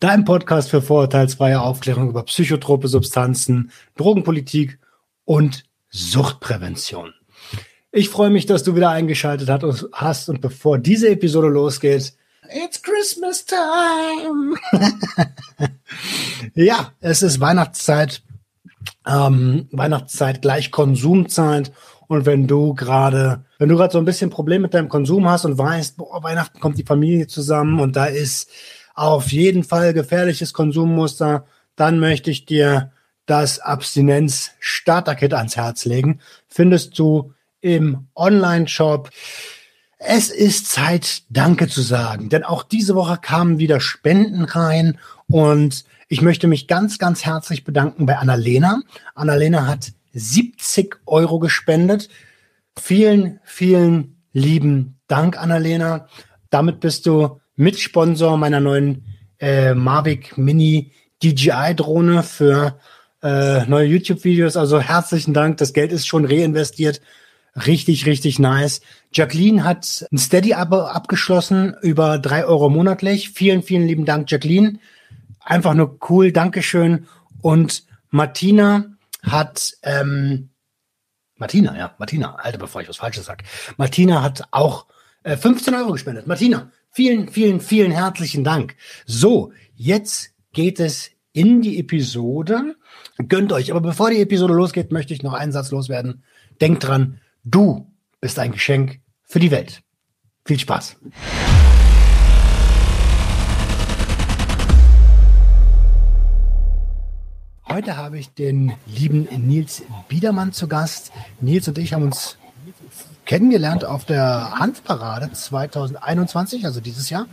Dein Podcast für vorurteilsfreie Aufklärung über psychotrope Substanzen, Drogenpolitik und Suchtprävention. Ich freue mich, dass du wieder eingeschaltet hast und bevor diese Episode losgeht, It's Christmas time. ja, es ist Weihnachtszeit. Ähm, Weihnachtszeit gleich Konsumzeit. Und wenn du gerade, wenn du gerade so ein bisschen Problem mit deinem Konsum hast und weißt, boah, Weihnachten kommt die Familie zusammen und da ist auf jeden Fall gefährliches Konsummuster, dann möchte ich dir das Abstinenz Starter Kit ans Herz legen. Findest du im Online-Shop. Es ist Zeit, Danke zu sagen, denn auch diese Woche kamen wieder Spenden rein und ich möchte mich ganz, ganz herzlich bedanken bei Annalena. Annalena hat 70 Euro gespendet. Vielen, vielen lieben Dank, Annalena. Damit bist du Mitsponsor meiner neuen äh, Mavic Mini DJI Drohne für äh, neue YouTube-Videos. Also herzlichen Dank. Das Geld ist schon reinvestiert. Richtig, richtig nice. Jacqueline hat ein Steady-Abo abgeschlossen über drei Euro monatlich. Vielen, vielen lieben Dank, Jacqueline. Einfach nur cool. Dankeschön. Und Martina hat, ähm, Martina, ja, Martina, Alter, bevor ich was Falsches sag. Martina hat auch äh, 15 Euro gespendet. Martina, Vielen, vielen, vielen herzlichen Dank. So, jetzt geht es in die Episode. Gönnt euch. Aber bevor die Episode losgeht, möchte ich noch einen Satz loswerden. Denkt dran, du bist ein Geschenk für die Welt. Viel Spaß. Heute habe ich den lieben Nils Biedermann zu Gast. Nils und ich haben uns kennengelernt auf der Hanfparade 2021, also dieses Jahr.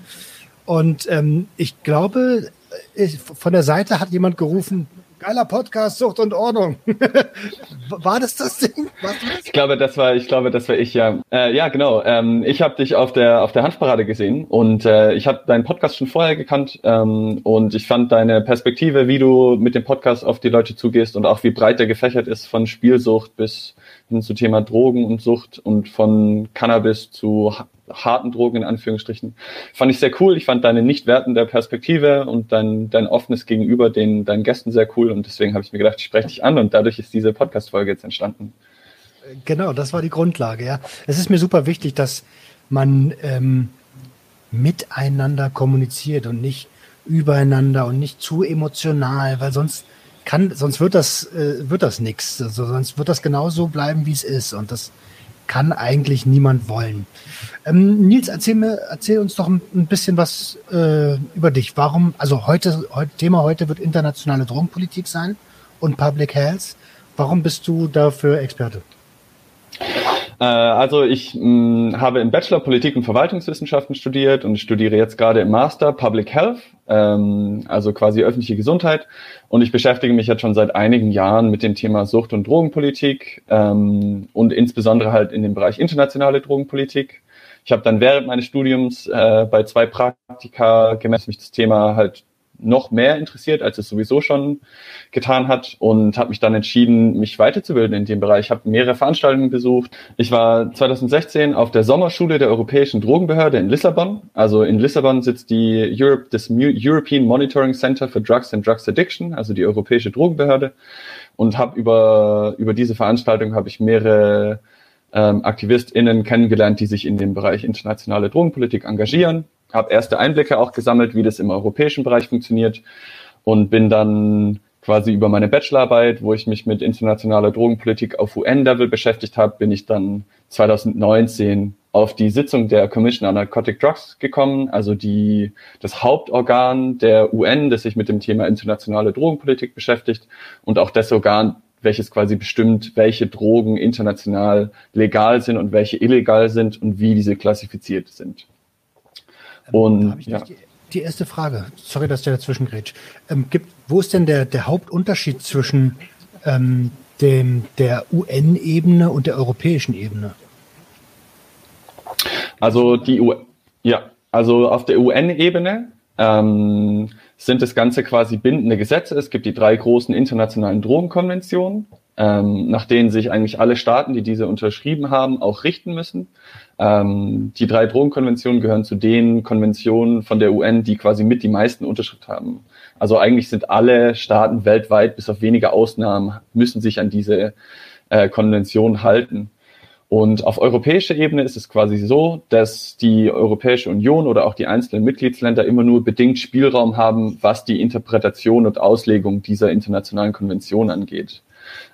Und ähm, ich glaube, ich, von der Seite hat jemand gerufen, geiler Podcast, Sucht und Ordnung. war das das Ding? Das? Ich glaube, das war, ich glaube, das war ich ja. Äh, ja, genau. Ähm, ich habe dich auf der auf der Hanfparade gesehen und äh, ich habe deinen Podcast schon vorher gekannt ähm, und ich fand deine Perspektive, wie du mit dem Podcast auf die Leute zugehst und auch wie breit der gefächert ist von Spielsucht bis hin zu Thema Drogen und Sucht und von Cannabis zu harten Drogen in Anführungsstrichen. Fand ich sehr cool. Ich fand deine nicht wertende Perspektive und dein, dein offenes Gegenüber den deinen Gästen sehr cool und deswegen habe ich mir gedacht, ich spreche dich an und dadurch ist diese Podcast-Folge jetzt entstanden. Genau, das war die Grundlage, ja. Es ist mir super wichtig, dass man ähm, miteinander kommuniziert und nicht übereinander und nicht zu emotional, weil sonst kann, sonst wird das, äh, wird das nichts. Also sonst wird das genauso bleiben, wie es ist. Und das kann eigentlich niemand wollen. Ähm, Nils, erzähl mir, erzähl uns doch ein, ein bisschen was äh, über dich. Warum, also heute, heute, Thema heute wird internationale Drogenpolitik sein und Public Health. Warum bist du dafür Experte? Äh, also ich mh, habe im Bachelor Politik und Verwaltungswissenschaften studiert und studiere jetzt gerade im Master Public Health, ähm, also quasi öffentliche Gesundheit. Und ich beschäftige mich jetzt schon seit einigen Jahren mit dem Thema Sucht- und Drogenpolitik ähm, und insbesondere halt in dem Bereich internationale Drogenpolitik. Ich habe dann während meines Studiums äh, bei zwei Praktika dass mich das Thema halt noch mehr interessiert, als es sowieso schon getan hat und habe mich dann entschieden, mich weiterzubilden in dem Bereich. Ich habe mehrere Veranstaltungen besucht. Ich war 2016 auf der Sommerschule der Europäischen Drogenbehörde in Lissabon. Also in Lissabon sitzt die Europe, das European Monitoring Center for Drugs and Drugs Addiction, also die Europäische Drogenbehörde. Und habe über, über diese Veranstaltung habe ich mehrere ähm, AktivistInnen kennengelernt, die sich in dem Bereich internationale Drogenpolitik engagieren habe erste Einblicke auch gesammelt, wie das im europäischen Bereich funktioniert und bin dann quasi über meine Bachelorarbeit, wo ich mich mit internationaler Drogenpolitik auf UN-Level beschäftigt habe, bin ich dann 2019 auf die Sitzung der Commission on Narcotic Drugs gekommen, also die, das Hauptorgan der UN, das sich mit dem Thema internationale Drogenpolitik beschäftigt und auch das Organ, welches quasi bestimmt, welche Drogen international legal sind und welche illegal sind und wie diese klassifiziert sind. Und, ähm, ich ja. die, die erste Frage. Sorry, dass der dazwischen grätscht. Ähm, gibt, wo ist denn der, der Hauptunterschied zwischen ähm, dem, der UN-Ebene und der europäischen Ebene? Also die U ja, also auf der UN-Ebene ähm, sind das Ganze quasi bindende Gesetze. Es gibt die drei großen internationalen Drogenkonventionen, ähm, nach denen sich eigentlich alle Staaten, die diese unterschrieben haben, auch richten müssen. Ähm, die drei Drogenkonventionen gehören zu den Konventionen von der UN, die quasi mit die meisten Unterschrift haben. Also eigentlich sind alle Staaten weltweit, bis auf wenige Ausnahmen, müssen sich an diese äh, Konvention halten. Und auf europäischer Ebene ist es quasi so, dass die Europäische Union oder auch die einzelnen Mitgliedsländer immer nur bedingt Spielraum haben, was die Interpretation und Auslegung dieser internationalen Konvention angeht.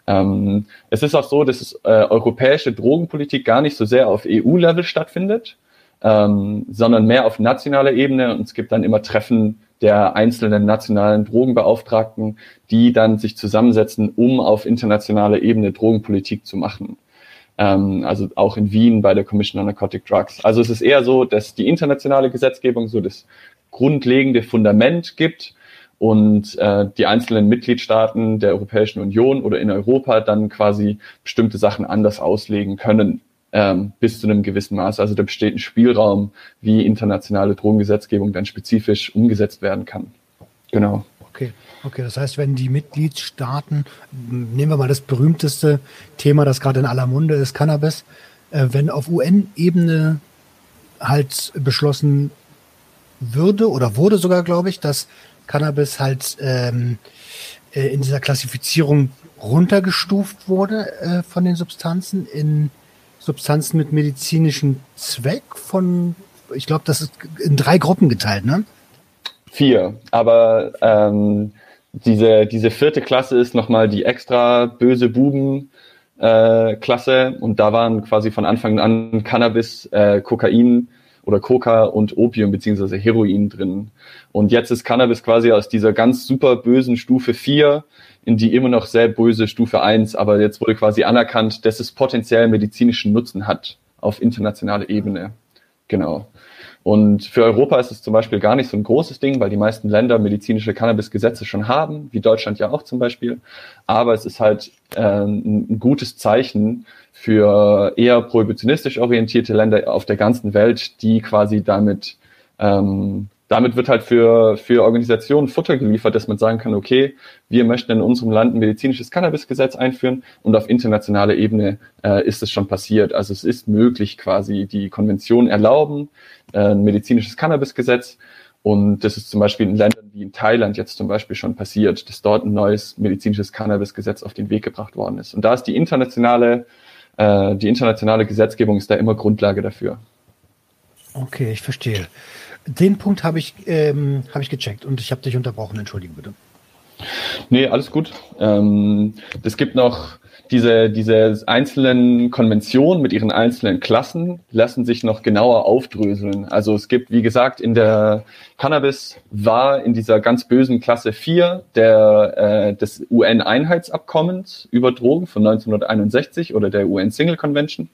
Ähm, es ist auch so, dass äh, europäische Drogenpolitik gar nicht so sehr auf EU-Level stattfindet, ähm, sondern mehr auf nationaler Ebene. Und es gibt dann immer Treffen der einzelnen nationalen Drogenbeauftragten, die dann sich zusammensetzen, um auf internationaler Ebene Drogenpolitik zu machen ähm, also auch in Wien bei der Commission on Narcotic Drugs. Also es ist eher so, dass die internationale Gesetzgebung so das grundlegende Fundament gibt und äh, die einzelnen Mitgliedstaaten der Europäischen Union oder in Europa dann quasi bestimmte Sachen anders auslegen können ähm, bis zu einem gewissen Maß. Also da besteht ein Spielraum, wie internationale Drogengesetzgebung dann spezifisch umgesetzt werden kann. Genau. Okay. Okay, das heißt, wenn die Mitgliedstaaten, nehmen wir mal das berühmteste Thema, das gerade in aller Munde ist, Cannabis, äh, wenn auf UN-Ebene halt beschlossen würde oder wurde sogar, glaube ich, dass Cannabis halt ähm, äh, in dieser Klassifizierung runtergestuft wurde äh, von den Substanzen in Substanzen mit medizinischem Zweck von, ich glaube, das ist in drei Gruppen geteilt, ne? Vier, aber ähm, diese, diese vierte Klasse ist nochmal die extra böse Buben äh, Klasse und da waren quasi von Anfang an Cannabis, äh, Kokain oder Coca und Opium beziehungsweise Heroin drin. Und jetzt ist Cannabis quasi aus dieser ganz super bösen Stufe 4 in die immer noch sehr böse Stufe 1, aber jetzt wurde quasi anerkannt, dass es potenziell medizinischen Nutzen hat auf internationaler Ebene. Genau. Und für Europa ist es zum Beispiel gar nicht so ein großes Ding, weil die meisten Länder medizinische Cannabis-Gesetze schon haben, wie Deutschland ja auch zum Beispiel. Aber es ist halt äh, ein gutes Zeichen für eher prohibitionistisch orientierte Länder auf der ganzen Welt, die quasi damit ähm, damit wird halt für, für Organisationen Futter geliefert, dass man sagen kann, okay, wir möchten in unserem Land ein medizinisches Cannabisgesetz einführen und auf internationaler Ebene äh, ist es schon passiert. Also es ist möglich quasi, die Konvention erlauben, äh, ein medizinisches Cannabisgesetz und das ist zum Beispiel in Ländern wie in Thailand jetzt zum Beispiel schon passiert, dass dort ein neues medizinisches Cannabisgesetz auf den Weg gebracht worden ist. Und da ist die internationale, äh, die internationale Gesetzgebung ist da immer Grundlage dafür. Okay, ich verstehe. Den Punkt habe ich, ähm, hab ich gecheckt und ich habe dich unterbrochen. Entschuldige bitte. Nee, alles gut. Ähm, es gibt noch diese, diese einzelnen Konventionen mit ihren einzelnen Klassen lassen sich noch genauer aufdröseln. Also es gibt, wie gesagt, in der Cannabis war in dieser ganz bösen Klasse 4 der, äh, des UN-Einheitsabkommens über Drogen von 1961 oder der UN Single Convention.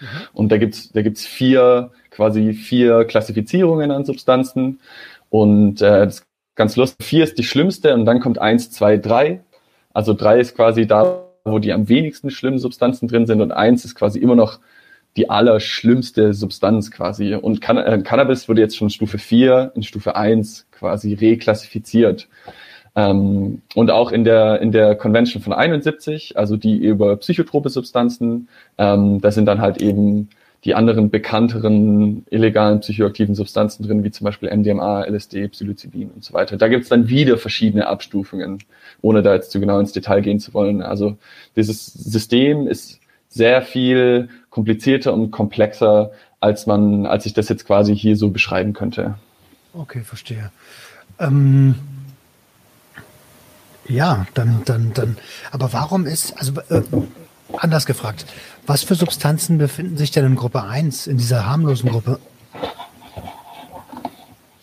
Mhm. Und da gibt's da gibt's vier quasi vier Klassifizierungen an Substanzen und äh, das ist ganz lustig. Vier ist die schlimmste und dann kommt eins, zwei, drei. Also drei ist quasi da, wo die am wenigsten schlimmen Substanzen drin sind und eins ist quasi immer noch die allerschlimmste Substanz quasi. Und Can äh, Cannabis wurde jetzt schon Stufe 4 in Stufe 1 quasi reklassifiziert. Ähm, und auch in der, in der Convention von 71, also die über psychotrope Substanzen, ähm, da sind dann halt eben die anderen bekannteren illegalen psychoaktiven Substanzen drin, wie zum Beispiel MDMA, LSD, Psilocybin und so weiter. Da gibt es dann wieder verschiedene Abstufungen, ohne da jetzt zu genau ins Detail gehen zu wollen. Also dieses System ist sehr viel komplizierter und komplexer, als man, als ich das jetzt quasi hier so beschreiben könnte. Okay, verstehe. Ähm, ja, dann, dann, dann. Aber warum ist, also äh, anders gefragt, was für Substanzen befinden sich denn in Gruppe 1, in dieser harmlosen Gruppe?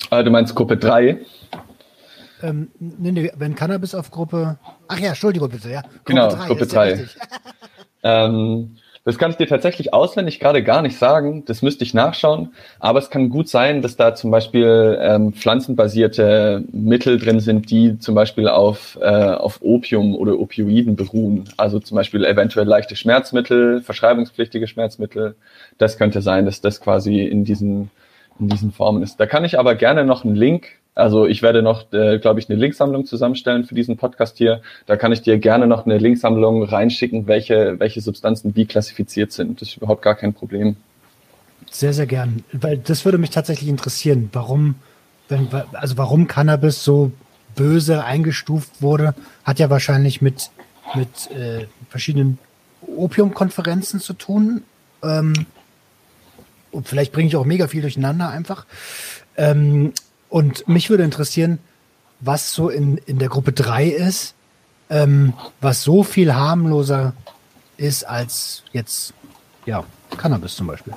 Ah, du meinst Gruppe 3? Ähm, nee, nee, wenn Cannabis auf Gruppe. Ach ja, Entschuldigung bitte, ja. Gruppe genau, 3 Gruppe 3. ähm, Das kann ich dir tatsächlich auswendig gerade gar nicht sagen. Das müsste ich nachschauen. Aber es kann gut sein, dass da zum Beispiel ähm, pflanzenbasierte Mittel drin sind, die zum Beispiel auf, äh, auf Opium oder Opioiden beruhen. Also zum Beispiel eventuell leichte Schmerzmittel, verschreibungspflichtige Schmerzmittel. Das könnte sein, dass das quasi in diesen, in diesen Formen ist. Da kann ich aber gerne noch einen Link also ich werde noch, äh, glaube ich, eine Linksammlung zusammenstellen für diesen Podcast hier. Da kann ich dir gerne noch eine Linksammlung reinschicken, welche, welche Substanzen wie klassifiziert sind. Das ist überhaupt gar kein Problem. Sehr, sehr gern. Weil das würde mich tatsächlich interessieren, warum, wenn, also warum Cannabis so böse eingestuft wurde, hat ja wahrscheinlich mit, mit äh, verschiedenen Opiumkonferenzen zu tun. Ähm, und vielleicht bringe ich auch mega viel durcheinander einfach. Ähm, und mich würde interessieren, was so in, in der Gruppe 3 ist, ähm, was so viel harmloser ist als jetzt, ja, Cannabis zum Beispiel.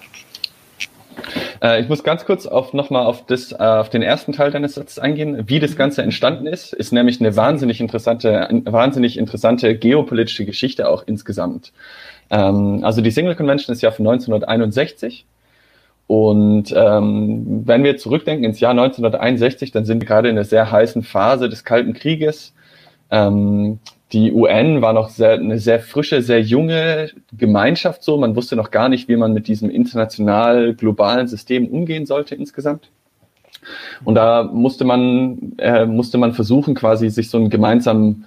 Äh, ich muss ganz kurz auf nochmal auf äh, auf den ersten Teil deines Satzes eingehen. Wie das Ganze entstanden ist, ist nämlich eine wahnsinnig interessante, wahnsinnig interessante geopolitische Geschichte auch insgesamt. Ähm, also die Single Convention ist ja von 1961 und ähm, wenn wir zurückdenken ins Jahr 1961, dann sind wir gerade in einer sehr heißen Phase des Kalten Krieges. Ähm, die UN war noch sehr, eine sehr frische, sehr junge Gemeinschaft so. Man wusste noch gar nicht, wie man mit diesem international globalen System umgehen sollte insgesamt. Und da musste man, äh, musste man versuchen, quasi sich so einen gemeinsamen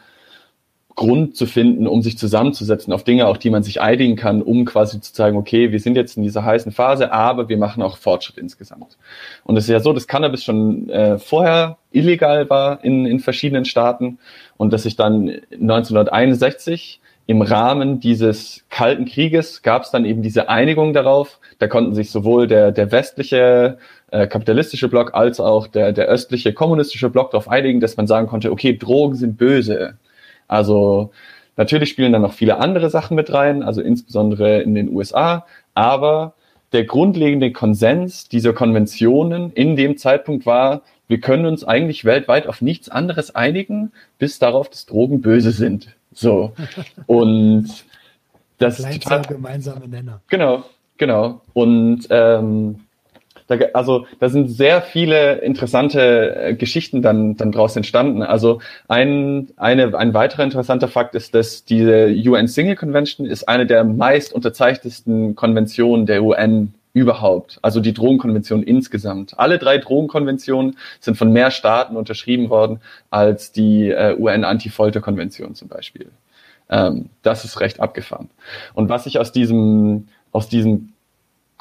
Grund zu finden, um sich zusammenzusetzen auf Dinge, auf die man sich einigen kann, um quasi zu sagen, okay, wir sind jetzt in dieser heißen Phase, aber wir machen auch Fortschritt insgesamt. Und es ist ja so, dass Cannabis schon äh, vorher illegal war in, in verschiedenen Staaten und dass sich dann 1961 im Rahmen dieses Kalten Krieges gab es dann eben diese Einigung darauf. Da konnten sich sowohl der, der westliche äh, kapitalistische Block als auch der, der östliche kommunistische Block darauf einigen, dass man sagen konnte, okay, Drogen sind böse also natürlich spielen da noch viele andere Sachen mit rein, also insbesondere in den USA, aber der grundlegende Konsens dieser Konventionen in dem Zeitpunkt war, wir können uns eigentlich weltweit auf nichts anderes einigen, bis darauf, dass Drogen böse sind. So. Und das ist total gemeinsame Nenner. Genau, genau. Und ähm, da, also da sind sehr viele interessante äh, Geschichten dann, dann draus entstanden. Also ein, eine, ein weiterer interessanter Fakt ist, dass diese UN Single Convention ist eine der meist unterzeichnetsten Konventionen der UN überhaupt, also die Drogenkonvention insgesamt. Alle drei Drogenkonventionen sind von mehr Staaten unterschrieben worden als die äh, UN-Anti-Folter-Konvention zum Beispiel. Ähm, das ist recht abgefahren. Und was sich aus diesem, aus diesem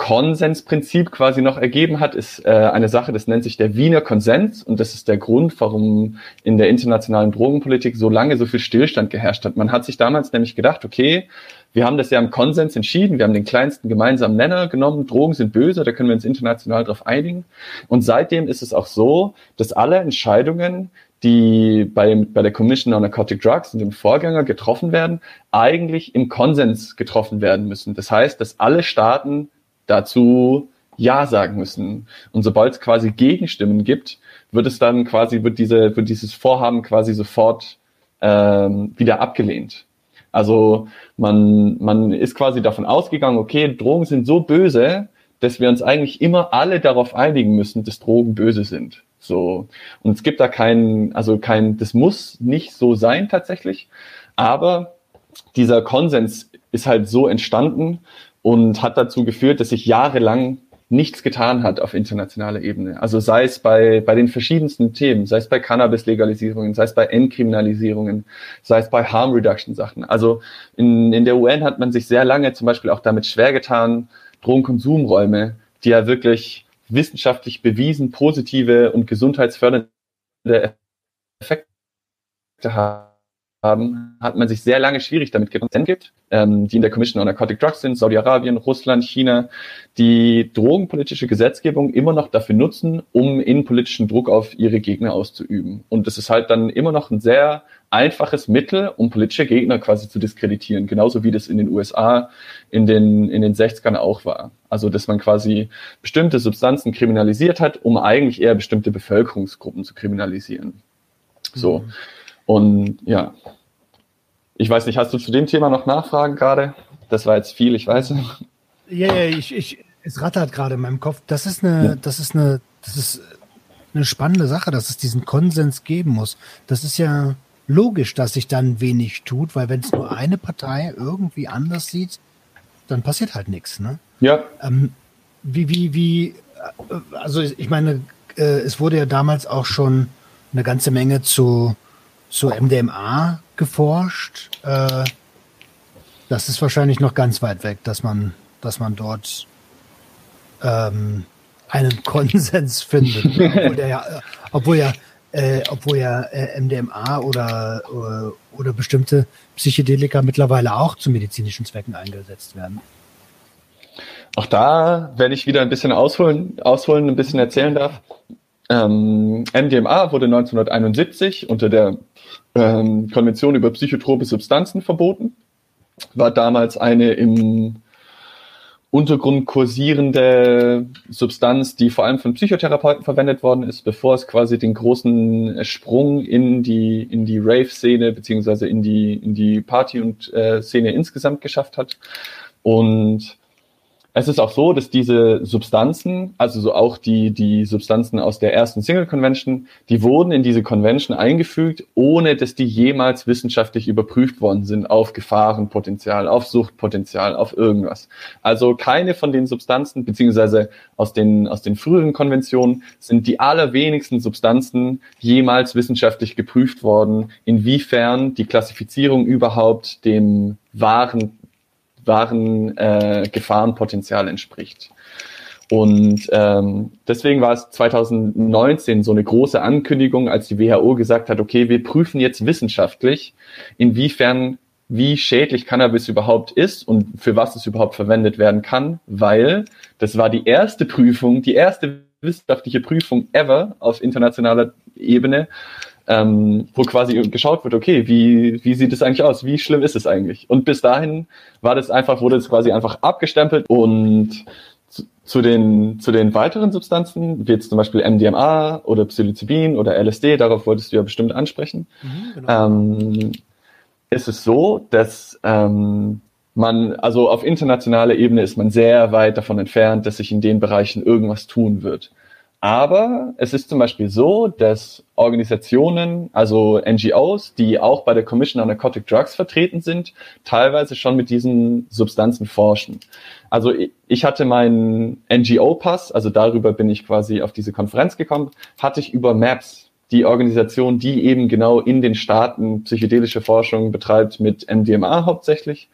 Konsensprinzip quasi noch ergeben hat, ist äh, eine Sache, das nennt sich der Wiener Konsens und das ist der Grund, warum in der internationalen Drogenpolitik so lange so viel Stillstand geherrscht hat. Man hat sich damals nämlich gedacht, okay, wir haben das ja im Konsens entschieden, wir haben den kleinsten gemeinsamen Nenner genommen, Drogen sind böse, da können wir uns international darauf einigen. Und seitdem ist es auch so, dass alle Entscheidungen, die bei, bei der Commission on Narcotic Drugs und dem Vorgänger getroffen werden, eigentlich im Konsens getroffen werden müssen. Das heißt, dass alle Staaten dazu Ja sagen müssen. Und sobald es quasi Gegenstimmen gibt, wird es dann quasi, wird diese, wird dieses Vorhaben quasi sofort ähm, wieder abgelehnt. Also man, man ist quasi davon ausgegangen, okay, Drogen sind so böse, dass wir uns eigentlich immer alle darauf einigen müssen, dass Drogen böse sind. So. Und es gibt da keinen, also kein, das muss nicht so sein tatsächlich. Aber dieser Konsens ist halt so entstanden und hat dazu geführt, dass sich jahrelang nichts getan hat auf internationaler Ebene. Also sei es bei, bei den verschiedensten Themen, sei es bei Cannabis-Legalisierungen, sei es bei Entkriminalisierungen, sei es bei Harm Reduction-Sachen. Also in, in der UN hat man sich sehr lange zum Beispiel auch damit schwer getan, Drogenkonsumräume, die ja wirklich wissenschaftlich bewiesen positive und gesundheitsfördernde Effekte haben haben, hat man sich sehr lange schwierig damit getan gibt, ähm, die in der Commission on Narcotic Drugs sind, Saudi-Arabien, Russland, China, die drogenpolitische Gesetzgebung immer noch dafür nutzen, um innenpolitischen Druck auf ihre Gegner auszuüben. Und das ist halt dann immer noch ein sehr einfaches Mittel, um politische Gegner quasi zu diskreditieren, genauso wie das in den USA in den, in den 60ern auch war. Also, dass man quasi bestimmte Substanzen kriminalisiert hat, um eigentlich eher bestimmte Bevölkerungsgruppen zu kriminalisieren. So. Mhm. Und ja, ich weiß nicht, hast du zu dem Thema noch Nachfragen gerade? Das war jetzt viel, ich weiß. Ja, ja, ich, ich, es rattert gerade in meinem Kopf. Das ist eine, ja. das ist eine, das ist eine spannende Sache, dass es diesen Konsens geben muss. Das ist ja logisch, dass sich dann wenig tut, weil wenn es nur eine Partei irgendwie anders sieht, dann passiert halt nichts. Ne? Ja. Ähm, wie, wie, wie, äh, also ich meine, äh, es wurde ja damals auch schon eine ganze Menge zu, zu MDMA geforscht. Äh, das ist wahrscheinlich noch ganz weit weg, dass man, dass man dort ähm, einen Konsens findet. obwohl, der ja, obwohl ja, äh, obwohl ja äh, MDMA oder, oder, äh, oder bestimmte Psychedelika mittlerweile auch zu medizinischen Zwecken eingesetzt werden. Auch da werde ich wieder ein bisschen ausholen, ausholen ein bisschen erzählen darf. Ähm, MDMA wurde 1971 unter der ähm, Konvention über psychotrope Substanzen verboten. War damals eine im Untergrund kursierende Substanz, die vor allem von Psychotherapeuten verwendet worden ist, bevor es quasi den großen Sprung in die in die Rave-Szene beziehungsweise in die in die Party- und äh, Szene insgesamt geschafft hat. Und es ist auch so, dass diese Substanzen, also so auch die, die Substanzen aus der ersten Single Convention, die wurden in diese Convention eingefügt, ohne dass die jemals wissenschaftlich überprüft worden sind auf Gefahrenpotenzial, auf Suchtpotenzial, auf irgendwas. Also keine von den Substanzen, beziehungsweise aus den, aus den früheren Konventionen sind die allerwenigsten Substanzen jemals wissenschaftlich geprüft worden, inwiefern die Klassifizierung überhaupt dem wahren wahren äh, Gefahrenpotenzial entspricht. Und ähm, deswegen war es 2019 so eine große Ankündigung, als die WHO gesagt hat, okay, wir prüfen jetzt wissenschaftlich, inwiefern, wie schädlich Cannabis überhaupt ist und für was es überhaupt verwendet werden kann, weil das war die erste Prüfung, die erste wissenschaftliche Prüfung ever auf internationaler Ebene, ähm, wo quasi geschaut wird, okay, wie, wie sieht es eigentlich aus? Wie schlimm ist es eigentlich? Und bis dahin war das einfach, wurde es quasi einfach abgestempelt und zu, zu den, zu den weiteren Substanzen, wie jetzt zum Beispiel MDMA oder Psilocybin oder LSD, darauf wolltest du ja bestimmt ansprechen, mhm, genau. ähm, ist es so, dass ähm, man, also auf internationaler Ebene ist man sehr weit davon entfernt, dass sich in den Bereichen irgendwas tun wird. Aber es ist zum Beispiel so, dass Organisationen, also NGOs, die auch bei der Commission on Narcotic Drugs vertreten sind, teilweise schon mit diesen Substanzen forschen. Also ich hatte meinen NGO-Pass, also darüber bin ich quasi auf diese Konferenz gekommen, hatte ich über MAPS, die Organisation, die eben genau in den Staaten psychedelische Forschung betreibt mit MDMA hauptsächlich.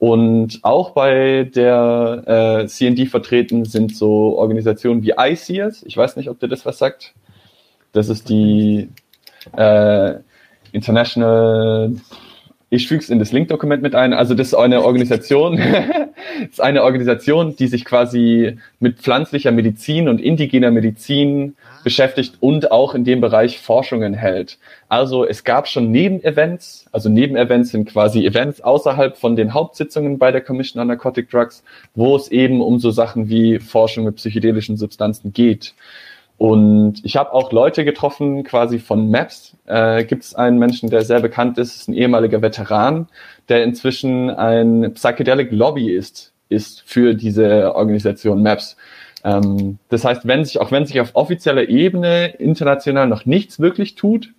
Und auch bei der äh, CND vertreten sind so Organisationen wie ICS. Ich weiß nicht, ob dir das was sagt. Das ist die äh, International ich füge es in das Link-Dokument mit ein. Also das ist eine Organisation, das ist eine Organisation, die sich quasi mit pflanzlicher Medizin und indigener Medizin beschäftigt und auch in dem Bereich Forschungen hält. Also es gab schon Nebenevents, also Nebenevents sind quasi Events außerhalb von den Hauptsitzungen bei der Commission on Narcotic Drugs, wo es eben um so Sachen wie Forschung mit psychedelischen Substanzen geht. Und ich habe auch Leute getroffen, quasi von MAPS. Äh, Gibt es einen Menschen, der sehr bekannt ist, ist ein ehemaliger Veteran, der inzwischen ein Psychedelic Lobbyist ist für diese Organisation MAPS. Ähm, das heißt, wenn sich, auch wenn sich auf offizieller Ebene international noch nichts wirklich tut,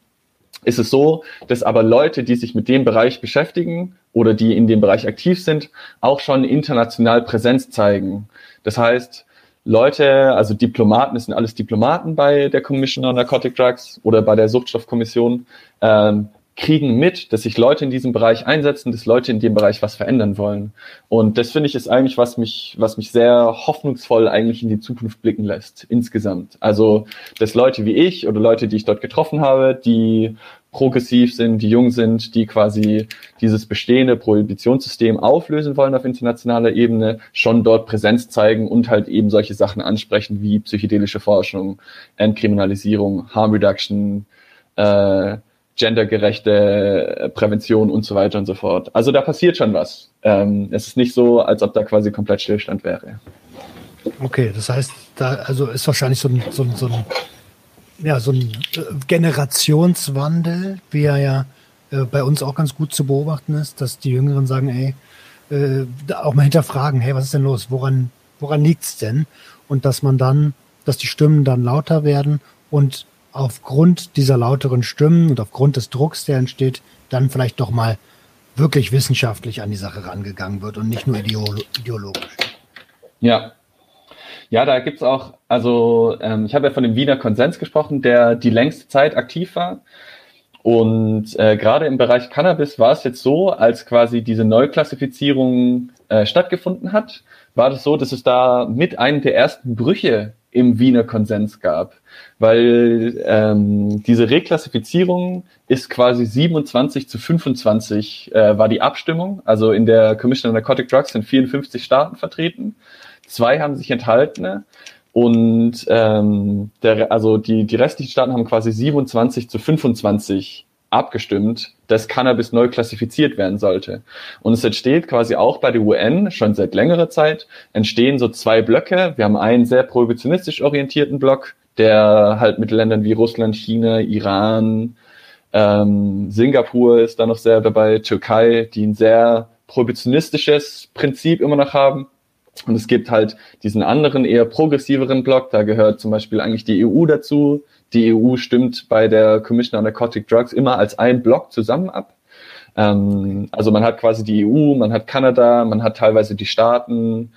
ist es so, dass aber Leute, die sich mit dem Bereich beschäftigen oder die in dem Bereich aktiv sind, auch schon international Präsenz zeigen. Das heißt, Leute, also Diplomaten, das sind alles Diplomaten bei der Commission on Narcotic Drugs oder bei der Suchtstoffkommission, ähm, kriegen mit, dass sich Leute in diesem Bereich einsetzen, dass Leute in dem Bereich was verändern wollen. Und das finde ich ist eigentlich, was mich, was mich sehr hoffnungsvoll eigentlich in die Zukunft blicken lässt, insgesamt. Also, dass Leute wie ich oder Leute, die ich dort getroffen habe, die progressiv sind, die jung sind, die quasi dieses bestehende Prohibitionssystem auflösen wollen auf internationaler Ebene, schon dort Präsenz zeigen und halt eben solche Sachen ansprechen wie psychedelische Forschung, Entkriminalisierung, Harm Reduction, äh, gendergerechte Prävention und so weiter und so fort. Also da passiert schon was. Ähm, es ist nicht so, als ob da quasi komplett Stillstand wäre. Okay, das heißt, da also ist wahrscheinlich so ein, so ein, so ein ja, so ein äh, Generationswandel, wie er ja äh, bei uns auch ganz gut zu beobachten ist, dass die Jüngeren sagen, ey, äh, auch mal hinterfragen, hey, was ist denn los? Woran, woran liegt's denn? Und dass man dann, dass die Stimmen dann lauter werden und aufgrund dieser lauteren Stimmen und aufgrund des Drucks, der entsteht, dann vielleicht doch mal wirklich wissenschaftlich an die Sache rangegangen wird und nicht nur ideologisch. Ja. Ja, da gibt's auch, also ähm, ich habe ja von dem Wiener Konsens gesprochen, der die längste Zeit aktiv war. Und äh, gerade im Bereich Cannabis war es jetzt so, als quasi diese Neuklassifizierung äh, stattgefunden hat, war das so, dass es da mit einem der ersten Brüche im Wiener Konsens gab, weil ähm, diese Reklassifizierung ist quasi 27 zu 25 äh, war die Abstimmung. Also in der Commission on Narcotic Drugs sind 54 Staaten vertreten, zwei haben sich enthalten und ähm, der, also die, die restlichen Staaten haben quasi 27 zu 25 abgestimmt, dass Cannabis neu klassifiziert werden sollte. Und es entsteht quasi auch bei der UN schon seit längerer Zeit, entstehen so zwei Blöcke. Wir haben einen sehr prohibitionistisch orientierten Block, der halt mit Ländern wie Russland, China, Iran, ähm, Singapur ist da noch sehr dabei, Türkei, die ein sehr prohibitionistisches Prinzip immer noch haben. Und es gibt halt diesen anderen, eher progressiveren Block, da gehört zum Beispiel eigentlich die EU dazu, die EU stimmt bei der Commission on Narcotic Drugs immer als ein Block zusammen ab. Ähm, also man hat quasi die EU, man hat Kanada, man hat teilweise die Staaten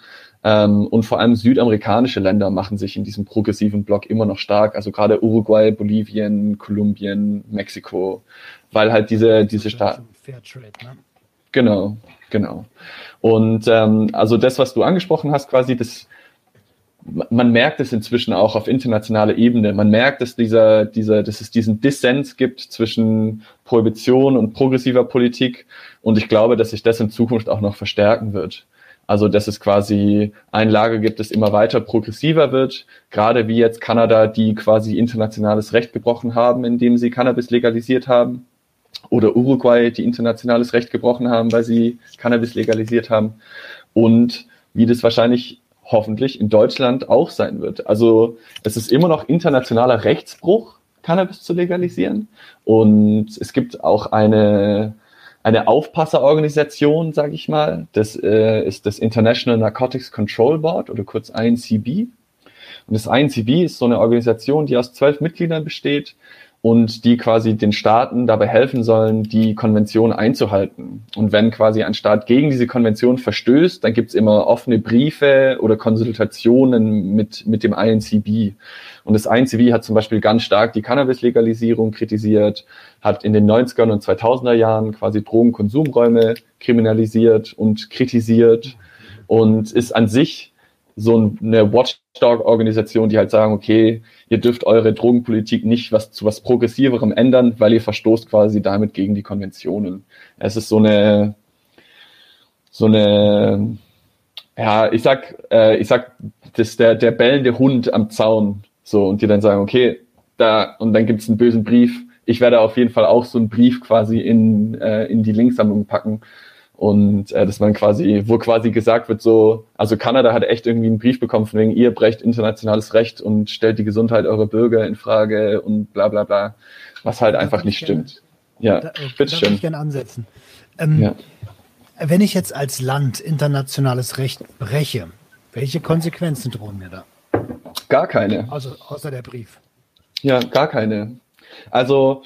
ähm, und vor allem südamerikanische Länder machen sich in diesem progressiven Block immer noch stark. Also gerade Uruguay, Bolivien, Kolumbien, Mexiko, weil halt diese diese Staaten. Ne? Genau, genau. Und ähm, also das, was du angesprochen hast, quasi das man merkt es inzwischen auch auf internationaler Ebene. Man merkt, dass dieser, dieser, dass es diesen Dissens gibt zwischen Prohibition und progressiver Politik. Und ich glaube, dass sich das in Zukunft auch noch verstärken wird. Also, dass es quasi ein Lager gibt, das immer weiter progressiver wird. Gerade wie jetzt Kanada, die quasi internationales Recht gebrochen haben, indem sie Cannabis legalisiert haben. Oder Uruguay, die internationales Recht gebrochen haben, weil sie Cannabis legalisiert haben. Und wie das wahrscheinlich hoffentlich in Deutschland auch sein wird. Also es ist immer noch internationaler Rechtsbruch, Cannabis zu legalisieren. Und es gibt auch eine, eine Aufpasserorganisation, sage ich mal. Das äh, ist das International Narcotics Control Board oder kurz INCB. Und das INCB ist so eine Organisation, die aus zwölf Mitgliedern besteht, und die quasi den Staaten dabei helfen sollen, die Konvention einzuhalten. Und wenn quasi ein Staat gegen diese Konvention verstößt, dann gibt's immer offene Briefe oder Konsultationen mit, mit dem INCB. Und das INCB hat zum Beispiel ganz stark die Cannabis-Legalisierung kritisiert, hat in den 90er und 2000er Jahren quasi Drogenkonsumräume kriminalisiert und kritisiert und ist an sich so eine Watchdog-Organisation, die halt sagen, okay, ihr dürft eure Drogenpolitik nicht was zu was Progressiverem ändern, weil ihr verstoßt quasi damit gegen die Konventionen. Es ist so eine, so eine, ja, ich sag, äh, ich sag, das ist der, der bellende Hund am Zaun, so, und die dann sagen, okay, da, und dann gibt's einen bösen Brief. Ich werde auf jeden Fall auch so einen Brief quasi in, äh, in die Linksammlung packen und äh, dass man quasi, wo quasi gesagt wird, so, also Kanada hat echt irgendwie einen Brief bekommen von wegen, ihr brecht internationales Recht und stellt die Gesundheit eurer Bürger in Frage und bla bla bla, was halt einfach nicht gerne, stimmt. Ja, da, bitte schön. ich gerne ansetzen. Ähm, ja. Wenn ich jetzt als Land internationales Recht breche, welche Konsequenzen drohen mir da? Gar keine. Also außer der Brief. Ja, gar keine. Also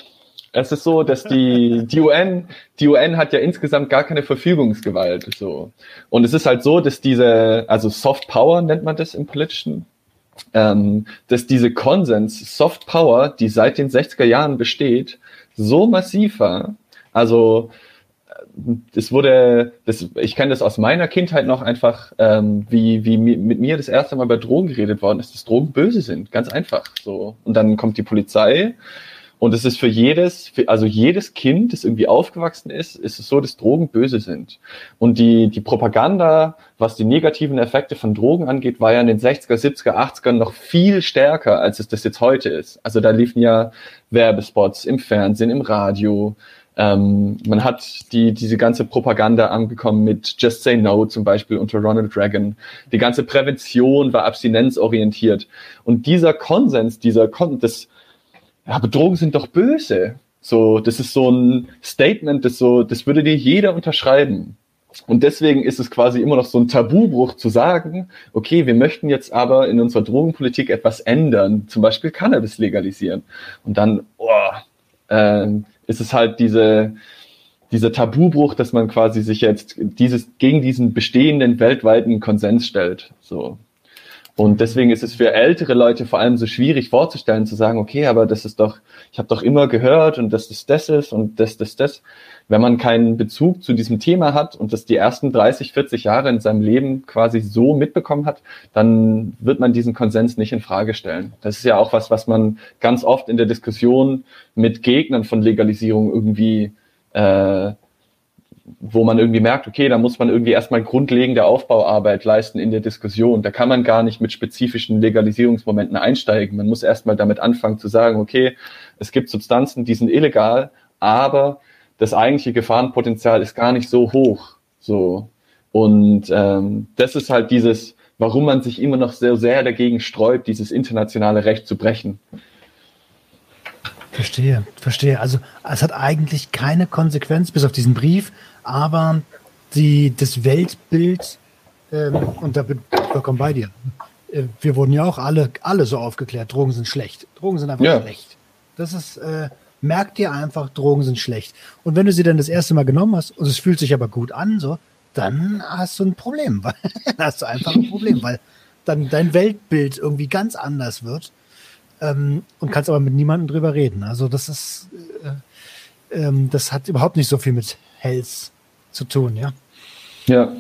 es ist so, dass die, die UN, die UN hat ja insgesamt gar keine Verfügungsgewalt, so. Und es ist halt so, dass diese, also Soft Power nennt man das im Politischen, ähm, dass diese Konsens, Soft Power, die seit den 60er Jahren besteht, so massiv war. Also, es wurde, das, ich kenne das aus meiner Kindheit noch einfach, ähm, wie, wie mit mir das erste Mal bei Drogen geredet worden ist, dass Drogen böse sind, ganz einfach, so. Und dann kommt die Polizei und es ist für jedes, für, also jedes Kind, das irgendwie aufgewachsen ist, ist es so, dass Drogen böse sind. Und die, die Propaganda, was die negativen Effekte von Drogen angeht, war ja in den 60er, 70er, 80er noch viel stärker, als es das jetzt heute ist. Also da liefen ja Werbespots im Fernsehen, im Radio. Ähm, man hat die, diese ganze Propaganda angekommen mit Just Say No zum Beispiel unter Ronald Reagan. Die ganze Prävention war abstinenzorientiert. Und dieser Konsens, dieser Kon das, ja, aber Drogen sind doch böse. So, das ist so ein Statement, das so, das würde dir jeder unterschreiben. Und deswegen ist es quasi immer noch so ein Tabubruch zu sagen, okay, wir möchten jetzt aber in unserer Drogenpolitik etwas ändern, zum Beispiel Cannabis legalisieren. Und dann, oh, äh, ist es halt diese, dieser Tabubruch, dass man quasi sich jetzt dieses gegen diesen bestehenden weltweiten Konsens stellt. So. Und deswegen ist es für ältere Leute vor allem so schwierig vorzustellen, zu sagen, okay, aber das ist doch, ich habe doch immer gehört und das ist das ist und das, das, das. Wenn man keinen Bezug zu diesem Thema hat und das die ersten 30, 40 Jahre in seinem Leben quasi so mitbekommen hat, dann wird man diesen Konsens nicht in Frage stellen. Das ist ja auch was, was man ganz oft in der Diskussion mit Gegnern von Legalisierung irgendwie äh, wo man irgendwie merkt, okay, da muss man irgendwie erstmal grundlegende Aufbauarbeit leisten in der Diskussion. Da kann man gar nicht mit spezifischen Legalisierungsmomenten einsteigen. Man muss erstmal damit anfangen zu sagen, okay, es gibt Substanzen, die sind illegal, aber das eigentliche Gefahrenpotenzial ist gar nicht so hoch. So. Und ähm, das ist halt dieses, warum man sich immer noch sehr, sehr dagegen sträubt, dieses internationale Recht zu brechen. Verstehe, verstehe. Also es hat eigentlich keine Konsequenz, bis auf diesen Brief, aber die, das Weltbild, ähm, und da bin ich vollkommen bei dir. Äh, wir wurden ja auch alle, alle so aufgeklärt, Drogen sind schlecht. Drogen sind einfach ja. schlecht. Das ist, äh, merk dir einfach, Drogen sind schlecht. Und wenn du sie dann das erste Mal genommen hast und es fühlt sich aber gut an, so, dann hast du ein Problem. dann hast du einfach ein Problem, weil dann dein Weltbild irgendwie ganz anders wird ähm, und kannst aber mit niemandem drüber reden. Also das ist, äh, ähm, das hat überhaupt nicht so viel mit Health zu tun, ja? Ja.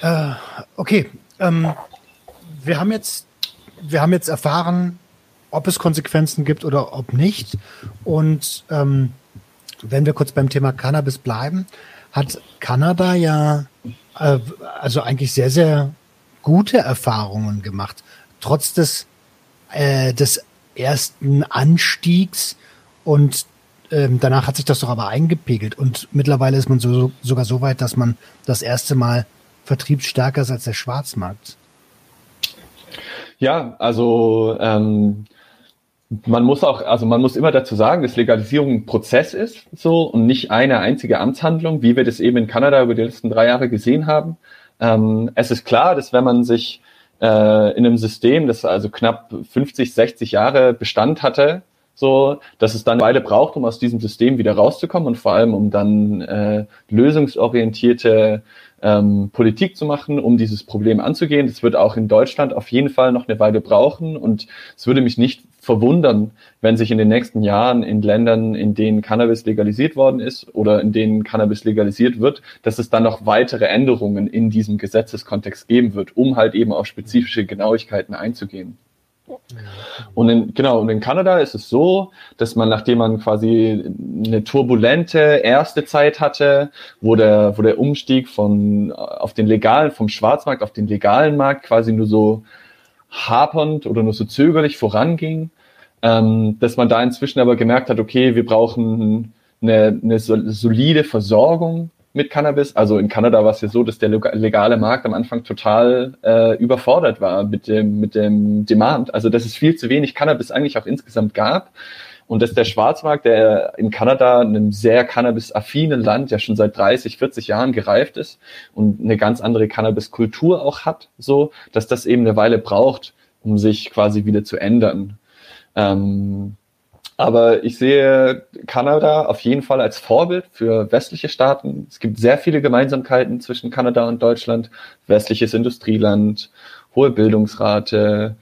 Äh, okay. Ähm, wir haben jetzt, wir haben jetzt erfahren, ob es Konsequenzen gibt oder ob nicht. Und ähm, wenn wir kurz beim Thema Cannabis bleiben, hat Kanada ja äh, also eigentlich sehr, sehr gute Erfahrungen gemacht. Trotz des, äh, des ersten Anstiegs und ähm, danach hat sich das doch aber eingepegelt und mittlerweile ist man so, sogar so weit, dass man das erste Mal vertriebsstärker ist als der Schwarzmarkt. Ja, also ähm, man muss auch, also man muss immer dazu sagen, dass Legalisierung ein Prozess ist, so und nicht eine einzige Amtshandlung, wie wir das eben in Kanada über die letzten drei Jahre gesehen haben. Ähm, es ist klar, dass wenn man sich äh, in einem System, das also knapp 50, 60 Jahre Bestand hatte, so, dass es dann eine Weile braucht, um aus diesem System wieder rauszukommen und vor allem um dann äh, lösungsorientierte ähm, Politik zu machen, um dieses Problem anzugehen. Das wird auch in Deutschland auf jeden Fall noch eine Weile brauchen und es würde mich nicht verwundern, wenn sich in den nächsten Jahren in Ländern, in denen Cannabis legalisiert worden ist oder in denen Cannabis legalisiert wird, dass es dann noch weitere Änderungen in diesem Gesetzeskontext geben wird, um halt eben auf spezifische Genauigkeiten einzugehen. Und in, genau, und in Kanada ist es so, dass man, nachdem man quasi eine turbulente erste Zeit hatte, wo der, wo der Umstieg von, auf den legalen, vom Schwarzmarkt auf den legalen Markt quasi nur so hapernd oder nur so zögerlich voranging, ähm, dass man da inzwischen aber gemerkt hat, okay, wir brauchen eine, eine solide Versorgung mit Cannabis. Also in Kanada war es ja so, dass der legale Markt am Anfang total äh, überfordert war mit dem, mit dem Demand. Also dass es viel zu wenig Cannabis eigentlich auch insgesamt gab. Und dass der Schwarzmarkt, der in Kanada, einem sehr Cannabis-affinen Land, ja schon seit 30, 40 Jahren gereift ist und eine ganz andere Cannabis-Kultur auch hat, so, dass das eben eine Weile braucht, um sich quasi wieder zu ändern. Ähm, aber ich sehe Kanada auf jeden Fall als Vorbild für westliche Staaten. Es gibt sehr viele Gemeinsamkeiten zwischen Kanada und Deutschland. Westliches Industrieland, hohe Bildungsrate,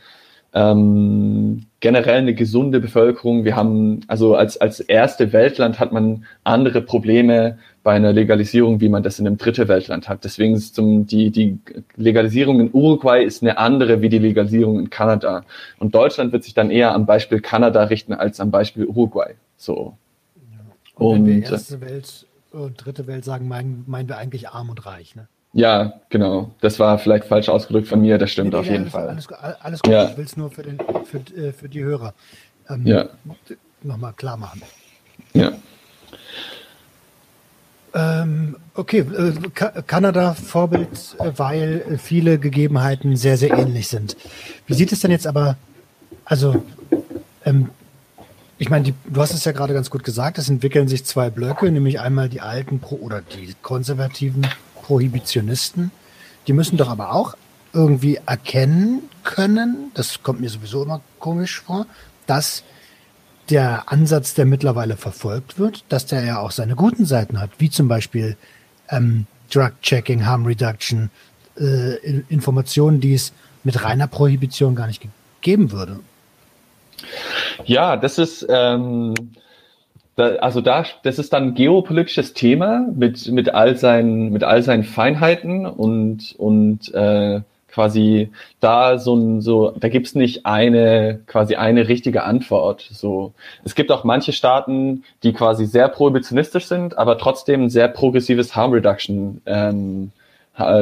ähm, generell eine gesunde Bevölkerung. Wir haben, also als, als erste Weltland hat man andere Probleme bei einer Legalisierung, wie man das in einem dritte Weltland hat. Deswegen ist zum, die, die Legalisierung in Uruguay ist eine andere wie die Legalisierung in Kanada. Und Deutschland wird sich dann eher am Beispiel Kanada richten als am Beispiel Uruguay. So. Und, und wenn wir erste Welt und dritte Welt sagen, meinen, meinen wir eigentlich arm und reich, ne? Ja, genau. Das war vielleicht falsch ausgedrückt von mir, das stimmt nee, nee, auf jeden alles, Fall. Alles, alles gut, ja. ich will es nur für, den, für, äh, für die Hörer ähm, ja. nochmal klar machen. Ja. Ähm, okay, äh, Kanada Vorbild, äh, weil viele Gegebenheiten sehr, sehr ähnlich sind. Wie sieht es denn jetzt aber, also ähm, ich meine, du hast es ja gerade ganz gut gesagt, es entwickeln sich zwei Blöcke, nämlich einmal die alten Pro oder die konservativen Prohibitionisten. Die müssen doch aber auch irgendwie erkennen können, das kommt mir sowieso immer komisch vor, dass der Ansatz, der mittlerweile verfolgt wird, dass der ja auch seine guten Seiten hat, wie zum Beispiel ähm, Drug-Checking, Harm Reduction, äh, Informationen, die es mit reiner Prohibition gar nicht geben würde. Ja, das ist ähm, da, also da, das ist dann ein geopolitisches Thema mit mit all seinen mit all seinen Feinheiten und und äh, quasi da so ein so da gibt's nicht eine quasi eine richtige Antwort so. Es gibt auch manche Staaten die quasi sehr prohibitionistisch sind aber trotzdem sehr progressives Harm Reduction ähm,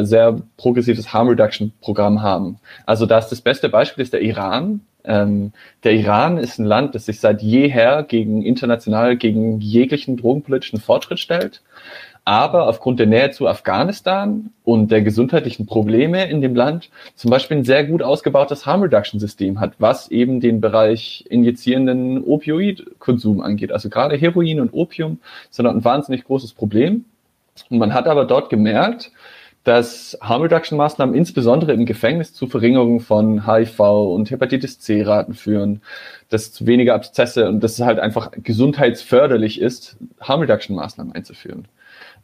sehr progressives Harm Reduction Programm haben. Also das das beste Beispiel ist der Iran ähm, der Iran ist ein Land, das sich seit jeher gegen international gegen jeglichen drogenpolitischen Fortschritt stellt. Aber aufgrund der Nähe zu Afghanistan und der gesundheitlichen Probleme in dem Land zum Beispiel ein sehr gut ausgebautes Harm Reduction System hat, was eben den Bereich injizierenden Opioidkonsum angeht. Also gerade Heroin und Opium sind ein wahnsinnig großes Problem. Und man hat aber dort gemerkt, dass Harm Reduction Maßnahmen insbesondere im Gefängnis zu Verringerung von HIV und Hepatitis C Raten führen, dass zu weniger Abszesse und dass es halt einfach gesundheitsförderlich ist, Harm Reduction Maßnahmen einzuführen.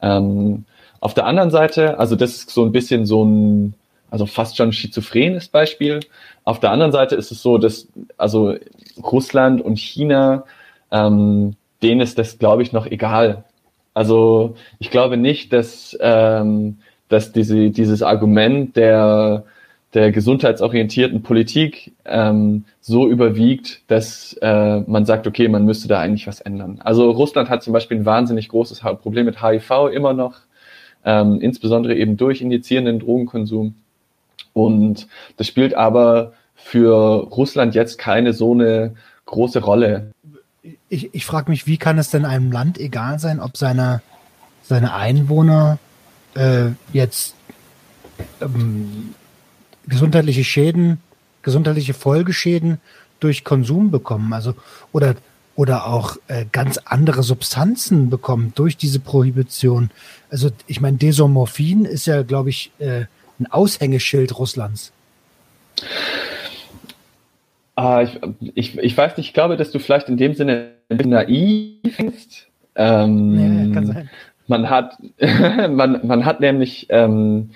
Ähm, auf der anderen Seite, also das ist so ein bisschen so ein, also fast schon schizophrenes Beispiel. Auf der anderen Seite ist es so, dass also Russland und China, ähm, denen ist das, glaube ich, noch egal. Also ich glaube nicht, dass ähm, dass diese, dieses Argument der, der gesundheitsorientierten Politik ähm, so überwiegt, dass äh, man sagt, okay, man müsste da eigentlich was ändern. Also Russland hat zum Beispiel ein wahnsinnig großes Problem mit HIV immer noch, ähm, insbesondere eben durch injizierenden Drogenkonsum. Und das spielt aber für Russland jetzt keine so eine große Rolle. Ich, ich frage mich, wie kann es denn einem Land egal sein, ob seine, seine Einwohner äh, jetzt ähm, gesundheitliche Schäden, gesundheitliche Folgeschäden durch Konsum bekommen, also oder oder auch äh, ganz andere Substanzen bekommen durch diese Prohibition. Also ich meine, Desomorphin ist ja, glaube ich, äh, ein Aushängeschild Russlands. Ah, ich, ich, ich weiß nicht, ich glaube, dass du vielleicht in dem Sinne naiv denkst. Ähm, ja, kann sein man hat, man, man hat nämlich ähm,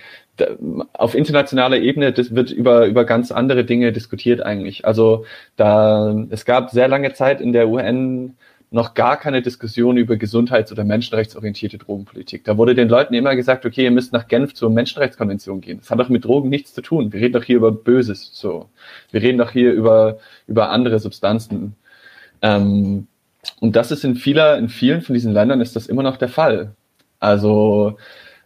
auf internationaler Ebene, das wird über, über ganz andere Dinge diskutiert eigentlich. Also da, es gab sehr lange Zeit in der UN noch gar keine Diskussion über gesundheits- oder menschenrechtsorientierte Drogenpolitik. Da wurde den Leuten immer gesagt, okay, ihr müsst nach Genf zur Menschenrechtskonvention gehen. Das hat doch mit Drogen nichts zu tun. Wir reden doch hier über Böses, so. Wir reden doch hier über, über andere Substanzen. Ähm, und das ist in vieler, in vielen von diesen Ländern ist das immer noch der Fall. Also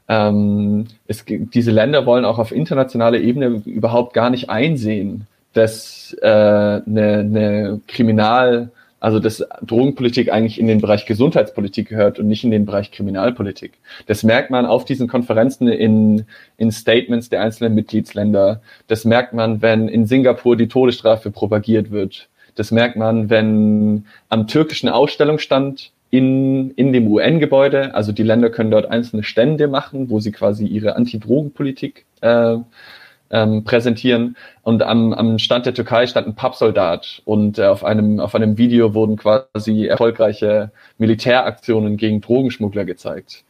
ähm, es, diese Länder wollen auch auf internationaler Ebene überhaupt gar nicht einsehen, dass äh, eine, eine Kriminal, also dass Drogenpolitik eigentlich in den Bereich Gesundheitspolitik gehört und nicht in den Bereich Kriminalpolitik. Das merkt man auf diesen Konferenzen in, in Statements der einzelnen Mitgliedsländer. Das merkt man, wenn in Singapur die Todesstrafe propagiert wird. Das merkt man, wenn am türkischen Ausstellungsstand in, in dem UN-Gebäude. Also die Länder können dort einzelne Stände machen, wo sie quasi ihre Anti-Drogen-Politik äh, ähm, präsentieren. Und am, am Stand der Türkei stand ein Pappsoldat und äh, auf einem auf einem Video wurden quasi erfolgreiche Militäraktionen gegen Drogenschmuggler gezeigt.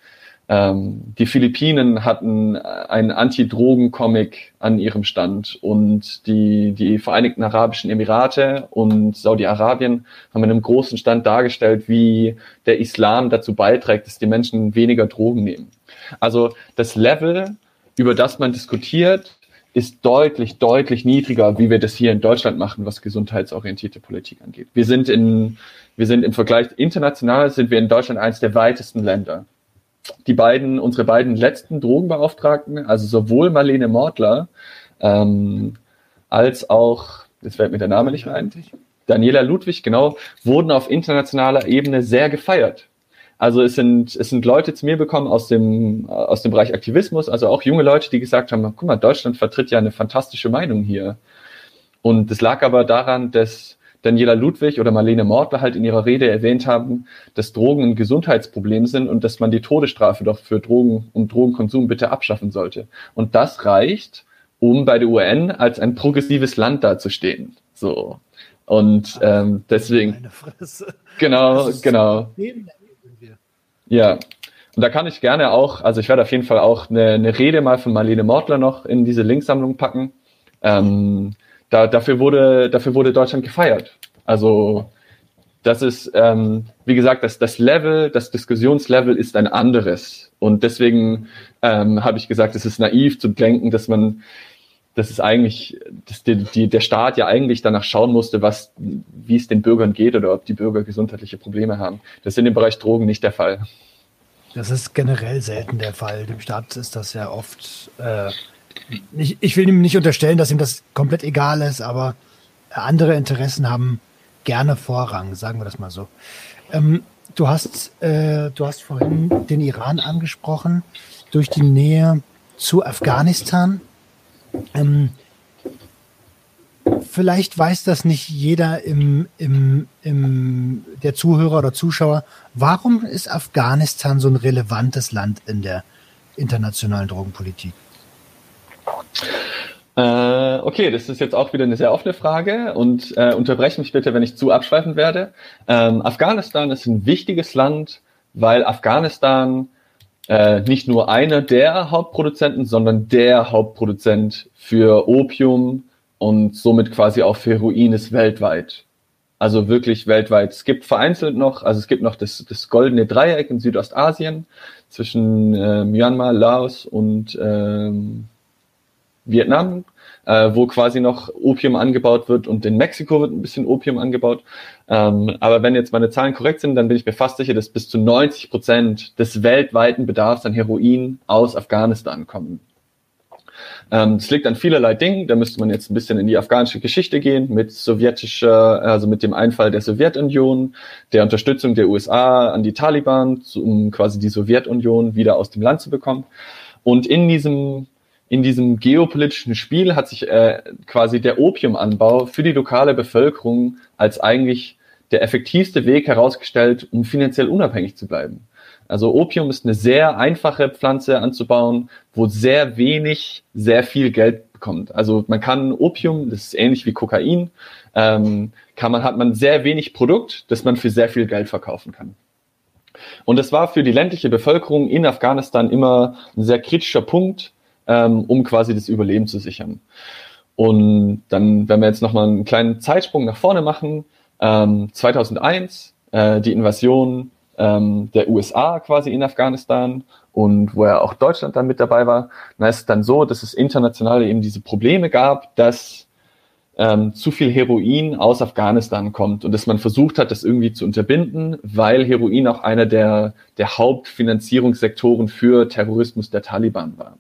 Ähm, die Philippinen hatten einen Anti-Drogen-Comic an ihrem Stand und die, die Vereinigten Arabischen Emirate und Saudi-Arabien haben in einem großen Stand dargestellt, wie der Islam dazu beiträgt, dass die Menschen weniger Drogen nehmen. Also das Level, über das man diskutiert, ist deutlich, deutlich niedriger, wie wir das hier in Deutschland machen, was gesundheitsorientierte Politik angeht. Wir sind in, wir sind im Vergleich international sind wir in Deutschland eines der weitesten Länder die beiden, unsere beiden letzten Drogenbeauftragten, also sowohl Marlene Mortler ähm, als auch, das fällt mir der Name nicht mehr ein, Daniela Ludwig, genau, wurden auf internationaler Ebene sehr gefeiert. Also es sind, es sind Leute zu mir bekommen aus dem, aus dem Bereich Aktivismus, also auch junge Leute, die gesagt haben, guck mal, Deutschland vertritt ja eine fantastische Meinung hier. Und es lag aber daran, dass Daniela Ludwig oder Marlene Mortler halt in ihrer Rede erwähnt haben, dass Drogen ein Gesundheitsproblem sind und dass man die Todesstrafe doch für Drogen und Drogenkonsum bitte abschaffen sollte. Und das reicht, um bei der UN als ein progressives Land dazustehen. So. Und ähm, deswegen. Genau, genau. Ja. Und da kann ich gerne auch, also ich werde auf jeden Fall auch eine, eine Rede mal von Marlene Mortler noch in diese Linksammlung packen. Ähm, da, dafür, wurde, dafür wurde Deutschland gefeiert. Also das ist, ähm, wie gesagt, das, das Level, das Diskussionslevel ist ein anderes. Und deswegen ähm, habe ich gesagt, es ist naiv zu denken, dass man das ist eigentlich, dass die, die, der Staat ja eigentlich danach schauen musste, was, wie es den Bürgern geht oder ob die Bürger gesundheitliche Probleme haben. Das ist in dem Bereich Drogen nicht der Fall. Das ist generell selten der Fall. Dem Staat ist das ja oft. Äh, nicht, ich will ihm nicht unterstellen, dass ihm das komplett egal ist, aber andere Interessen haben gerne Vorrang, sagen wir das mal so. Ähm, du hast, äh, du hast vorhin den Iran angesprochen durch die Nähe zu Afghanistan. Ähm, vielleicht weiß das nicht jeder im, im, im, der Zuhörer oder Zuschauer. Warum ist Afghanistan so ein relevantes Land in der internationalen Drogenpolitik? Äh, okay, das ist jetzt auch wieder eine sehr offene Frage und äh, unterbreche mich bitte, wenn ich zu abschweifen werde. Ähm, Afghanistan ist ein wichtiges Land, weil Afghanistan äh, nicht nur einer der Hauptproduzenten, sondern der Hauptproduzent für Opium und somit quasi auch für Heroin ist weltweit. Also wirklich weltweit. Es gibt vereinzelt noch, also es gibt noch das, das goldene Dreieck in Südostasien zwischen äh, Myanmar, Laos und ähm, Vietnam, äh, wo quasi noch Opium angebaut wird und in Mexiko wird ein bisschen Opium angebaut. Ähm, aber wenn jetzt meine Zahlen korrekt sind, dann bin ich mir fast sicher, dass bis zu 90 Prozent des weltweiten Bedarfs an Heroin aus Afghanistan kommen. Ähm, das liegt an vielerlei Dingen. Da müsste man jetzt ein bisschen in die afghanische Geschichte gehen mit sowjetischer, also mit dem Einfall der Sowjetunion, der Unterstützung der USA an die Taliban, um quasi die Sowjetunion wieder aus dem Land zu bekommen. Und in diesem in diesem geopolitischen Spiel hat sich äh, quasi der Opiumanbau für die lokale Bevölkerung als eigentlich der effektivste Weg herausgestellt, um finanziell unabhängig zu bleiben. Also Opium ist eine sehr einfache Pflanze anzubauen, wo sehr wenig sehr viel Geld bekommt. Also man kann Opium, das ist ähnlich wie Kokain, ähm, kann man, hat man sehr wenig Produkt, das man für sehr viel Geld verkaufen kann. Und das war für die ländliche Bevölkerung in Afghanistan immer ein sehr kritischer Punkt, ähm, um quasi das Überleben zu sichern. Und dann, wenn wir jetzt nochmal einen kleinen Zeitsprung nach vorne machen, ähm, 2001, äh, die Invasion ähm, der USA quasi in Afghanistan und wo ja auch Deutschland dann mit dabei war, dann ist es dann so, dass es international eben diese Probleme gab, dass ähm, zu viel Heroin aus Afghanistan kommt und dass man versucht hat, das irgendwie zu unterbinden, weil Heroin auch einer der, der Hauptfinanzierungssektoren für Terrorismus der Taliban war.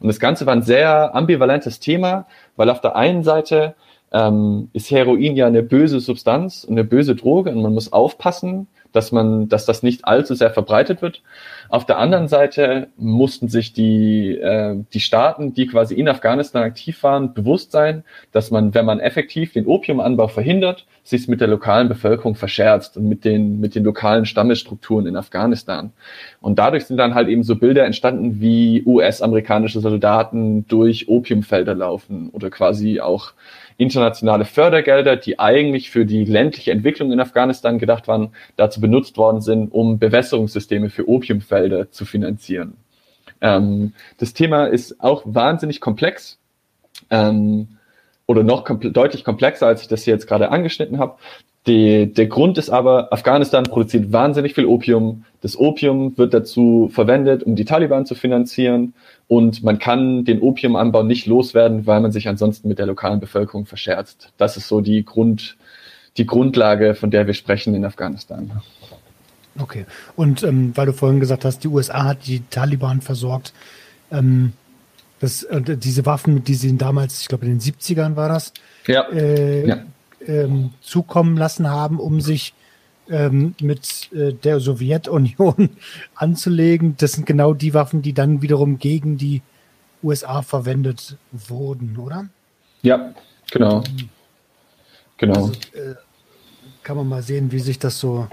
Und das Ganze war ein sehr ambivalentes Thema, weil auf der einen Seite ähm, ist Heroin ja eine böse Substanz, eine böse Droge und man muss aufpassen, dass man, dass das nicht allzu sehr verbreitet wird. Auf der anderen Seite mussten sich die, äh, die Staaten, die quasi in Afghanistan aktiv waren, bewusst sein, dass man, wenn man effektiv den Opiumanbau verhindert, sich mit der lokalen Bevölkerung verscherzt und mit den, mit den lokalen Stammesstrukturen in Afghanistan. Und dadurch sind dann halt eben so Bilder entstanden, wie US-amerikanische Soldaten durch Opiumfelder laufen oder quasi auch internationale Fördergelder, die eigentlich für die ländliche Entwicklung in Afghanistan gedacht waren, dazu benutzt worden sind, um Bewässerungssysteme für Opiumfelder zu finanzieren. Ähm, das Thema ist auch wahnsinnig komplex ähm, oder noch kompl deutlich komplexer, als ich das hier jetzt gerade angeschnitten habe. Die, der Grund ist aber, Afghanistan produziert wahnsinnig viel Opium. Das Opium wird dazu verwendet, um die Taliban zu finanzieren. Und man kann den Opiumanbau nicht loswerden, weil man sich ansonsten mit der lokalen Bevölkerung verscherzt. Das ist so die Grund, die Grundlage, von der wir sprechen in Afghanistan. Okay. Und ähm, weil du vorhin gesagt hast, die USA hat die Taliban versorgt. Ähm, das, äh, diese Waffen, die sie damals, ich glaube in den 70ern war das, ja. Äh, ja. Ähm, zukommen lassen haben, um sich ähm, mit äh, der Sowjetunion anzulegen. Das sind genau die Waffen, die dann wiederum gegen die USA verwendet wurden, oder? Ja, genau. Genau. Also, äh, kann man mal sehen, wie sich das so,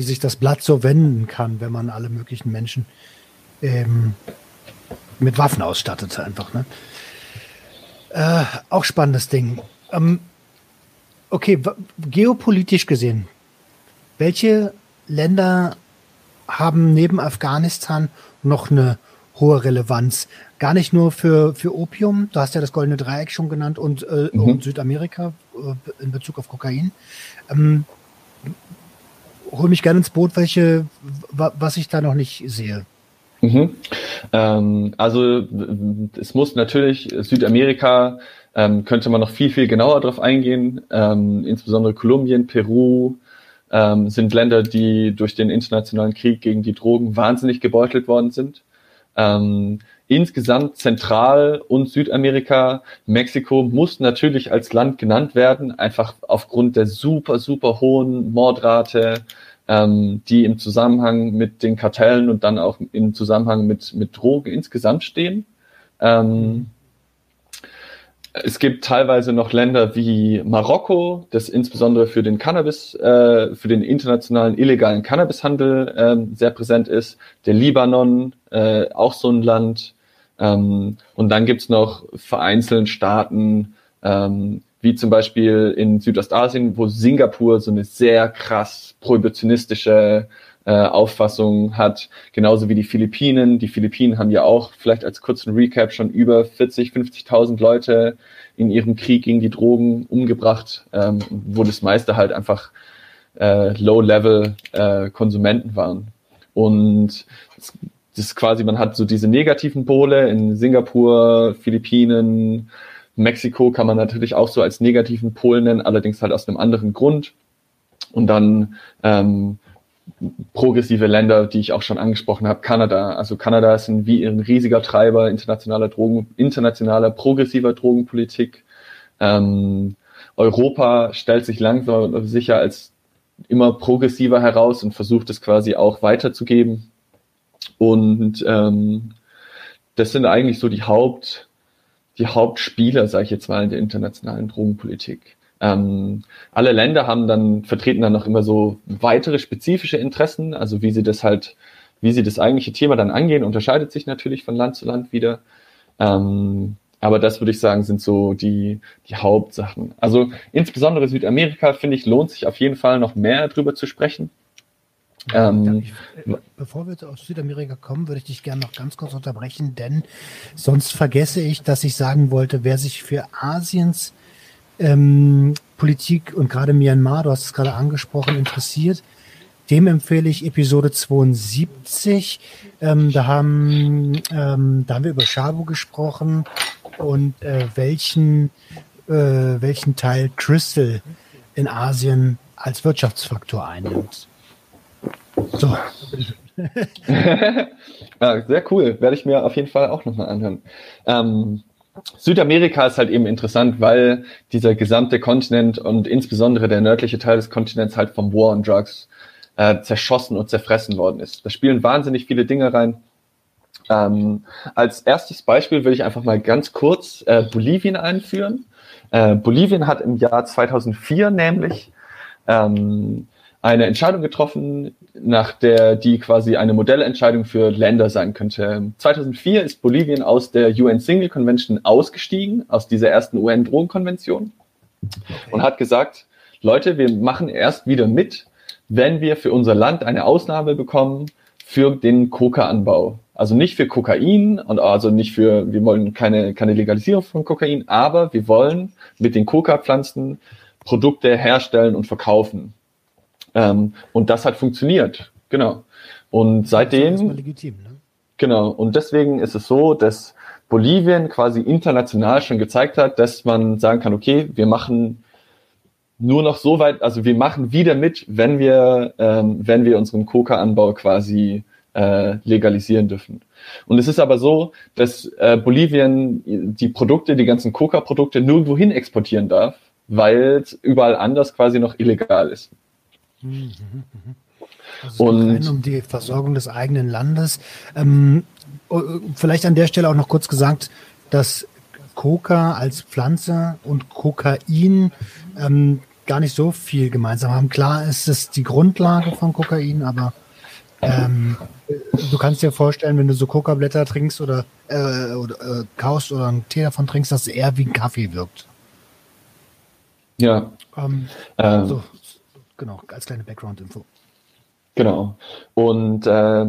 wie sich das Blatt so wenden kann, wenn man alle möglichen Menschen ähm, mit Waffen ausstattet, einfach. Ne? Äh, auch spannendes Ding. Ähm, okay, geopolitisch gesehen, welche Länder haben neben Afghanistan noch eine hohe Relevanz? Gar nicht nur für, für Opium, du hast ja das Goldene Dreieck schon genannt, und, äh, mhm. und Südamerika äh, in Bezug auf Kokain. Ähm, hol mich gerne ins Boot, welche, was ich da noch nicht sehe. Mhm. Ähm, also es muss natürlich Südamerika ähm, könnte man noch viel viel genauer darauf eingehen. Ähm, insbesondere Kolumbien, Peru ähm, sind Länder, die durch den internationalen Krieg gegen die Drogen wahnsinnig gebeutelt worden sind. Insgesamt Zentral- und Südamerika, Mexiko muss natürlich als Land genannt werden, einfach aufgrund der super super hohen Mordrate ähm, die im Zusammenhang mit den Kartellen und dann auch im Zusammenhang mit, mit Drogen insgesamt stehen. Ähm, es gibt teilweise noch Länder wie Marokko, das insbesondere für den Cannabis, äh, für den internationalen illegalen Cannabishandel äh, sehr präsent ist. Der Libanon, äh, auch so ein Land. Ähm, und dann gibt's noch vereinzelt Staaten, ähm, wie zum Beispiel in Südostasien, wo Singapur so eine sehr krass prohibitionistische äh, Auffassung hat, genauso wie die Philippinen. Die Philippinen haben ja auch vielleicht als kurzen Recap schon über 40, 50.000 Leute in ihrem Krieg gegen die Drogen umgebracht, ähm, wo das meiste halt einfach äh, Low-Level äh, Konsumenten waren. Und das, das ist quasi, man hat so diese negativen Pole in Singapur, Philippinen, Mexiko kann man natürlich auch so als negativen Pol nennen, allerdings halt aus einem anderen Grund. Und dann ähm, progressive Länder, die ich auch schon angesprochen habe, Kanada. Also Kanada ist ein, wie ein riesiger Treiber internationaler Drogen, internationaler progressiver Drogenpolitik. Ähm, Europa stellt sich langsam sicher als immer progressiver heraus und versucht es quasi auch weiterzugeben. Und ähm, das sind eigentlich so die Haupt, die Hauptspieler, sage ich jetzt mal, in der internationalen Drogenpolitik. Ähm, alle Länder haben dann, vertreten dann noch immer so weitere spezifische Interessen, also wie sie das halt, wie sie das eigentliche Thema dann angehen, unterscheidet sich natürlich von Land zu Land wieder. Ähm, aber das würde ich sagen, sind so die, die Hauptsachen. Also insbesondere Südamerika, finde ich, lohnt sich auf jeden Fall noch mehr drüber zu sprechen. Ähm, ich, bevor wir aus Südamerika kommen, würde ich dich gerne noch ganz kurz unterbrechen, denn sonst vergesse ich, dass ich sagen wollte, wer sich für Asiens ähm, Politik und gerade Myanmar, du hast es gerade angesprochen, interessiert, dem empfehle ich Episode 72. Ähm, da, haben, ähm, da haben wir über Shabu gesprochen und äh, welchen, äh, welchen Teil Crystal in Asien als Wirtschaftsfaktor einnimmt. So. ja, sehr cool. Werde ich mir auf jeden Fall auch nochmal anhören. Ähm, Südamerika ist halt eben interessant, weil dieser gesamte Kontinent und insbesondere der nördliche Teil des Kontinents halt vom War on Drugs äh, zerschossen und zerfressen worden ist. Da spielen wahnsinnig viele Dinge rein. Ähm, als erstes Beispiel will ich einfach mal ganz kurz äh, Bolivien einführen. Äh, Bolivien hat im Jahr 2004 nämlich ähm, eine Entscheidung getroffen, nach der die quasi eine Modellentscheidung für Länder sein könnte. 2004 ist Bolivien aus der UN Single Convention ausgestiegen, aus dieser ersten UN-Drogenkonvention okay. und hat gesagt, Leute, wir machen erst wieder mit, wenn wir für unser Land eine Ausnahme bekommen für den Coca-Anbau. Also nicht für Kokain und also nicht für, wir wollen keine, keine Legalisierung von Kokain, aber wir wollen mit den Coca-Pflanzen Produkte herstellen und verkaufen. Ähm, und das hat funktioniert. Genau. Und seitdem. Das ist legitim, ne? Genau. Und deswegen ist es so, dass Bolivien quasi international schon gezeigt hat, dass man sagen kann, okay, wir machen nur noch so weit, also wir machen wieder mit, wenn wir, ähm, wenn wir unseren Coca-Anbau quasi äh, legalisieren dürfen. Und es ist aber so, dass äh, Bolivien die Produkte, die ganzen Coca-Produkte nirgendwo hin exportieren darf, weil es überall anders quasi noch illegal ist. Also und um die Versorgung des eigenen Landes. Ähm, oh, vielleicht an der Stelle auch noch kurz gesagt, dass Coca als Pflanze und Kokain ähm, gar nicht so viel gemeinsam haben. Klar ist es die Grundlage von Kokain, aber ähm, du kannst dir vorstellen, wenn du so Coca-Blätter trinkst oder, äh, oder äh, kaust oder einen Tee davon trinkst, dass es eher wie ein Kaffee wirkt. Ja. Ähm, ähm, so, genau, als kleine Background-Info. Genau. Und äh,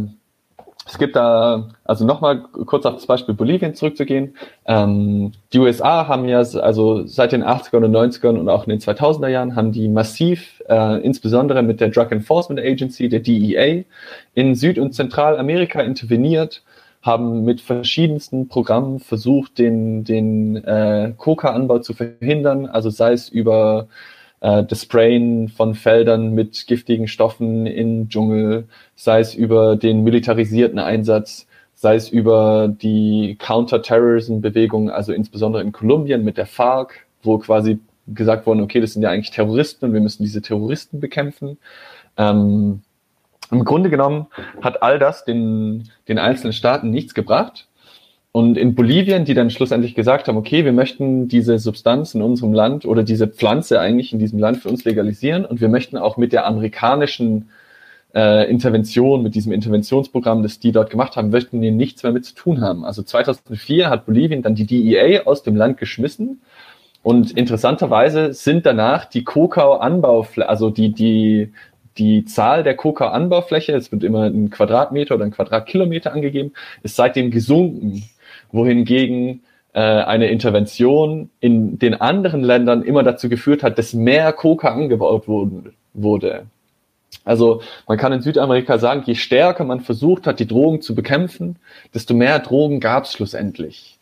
es gibt da, also nochmal kurz auf das Beispiel Bolivien zurückzugehen. Ähm, die USA haben ja, also seit den 80ern und 90ern und auch in den 2000er Jahren, haben die massiv, äh, insbesondere mit der Drug Enforcement Agency, der DEA, in Süd- und Zentralamerika interveniert, haben mit verschiedensten Programmen versucht, den, den äh, Coca-Anbau zu verhindern, also sei es über äh, das Sprayen von Feldern mit giftigen Stoffen im Dschungel, sei es über den militarisierten Einsatz, sei es über die Counter-Terrorism-Bewegung, also insbesondere in Kolumbien mit der FARC, wo quasi gesagt worden, okay, das sind ja eigentlich Terroristen und wir müssen diese Terroristen bekämpfen. Ähm, Im Grunde genommen hat all das den, den einzelnen Staaten nichts gebracht. Und in Bolivien, die dann schlussendlich gesagt haben, okay, wir möchten diese Substanz in unserem Land oder diese Pflanze eigentlich in diesem Land für uns legalisieren und wir möchten auch mit der amerikanischen äh, Intervention, mit diesem Interventionsprogramm, das die dort gemacht haben, möchten wir nichts mehr mit zu tun haben. Also 2004 hat Bolivien dann die DEA aus dem Land geschmissen und interessanterweise sind danach die Kokao-Anbau, also die, die, die Zahl der Kokao-Anbaufläche, es wird immer ein Quadratmeter oder ein Quadratkilometer angegeben, ist seitdem gesunken wohingegen äh, eine Intervention in den anderen Ländern immer dazu geführt hat, dass mehr Coca angebaut wurden, wurde. Also man kann in Südamerika sagen, je stärker man versucht hat, die Drogen zu bekämpfen, desto mehr Drogen gab es schlussendlich.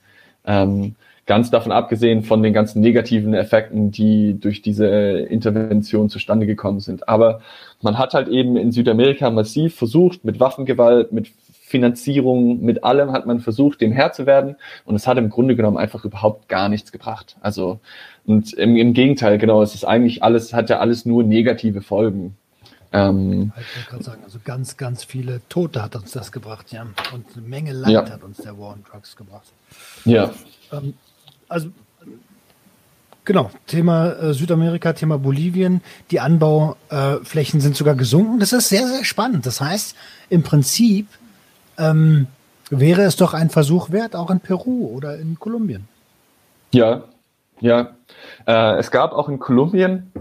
Ähm, ganz davon abgesehen von den ganzen negativen Effekten, die durch diese Intervention zustande gekommen sind. Aber man hat halt eben in Südamerika massiv versucht, mit Waffengewalt, mit Finanzierung, mit allem hat man versucht, dem Herr zu werden und es hat im Grunde genommen einfach überhaupt gar nichts gebracht. Also und im, im Gegenteil, genau, es ist eigentlich alles, hat ja alles nur negative Folgen. Ähm, ich wollte gerade sagen, also ganz, ganz viele Tote hat uns das gebracht, ja. Und eine Menge Leid ja. hat uns der War on Drugs gebracht. Ja. Ähm, also Genau, Thema äh, Südamerika, Thema Bolivien. Die Anbauflächen äh, sind sogar gesunken. Das ist sehr, sehr spannend. Das heißt, im Prinzip ähm, wäre es doch ein Versuch wert, auch in Peru oder in Kolumbien. Ja, ja. Äh, es gab auch in Kolumbien,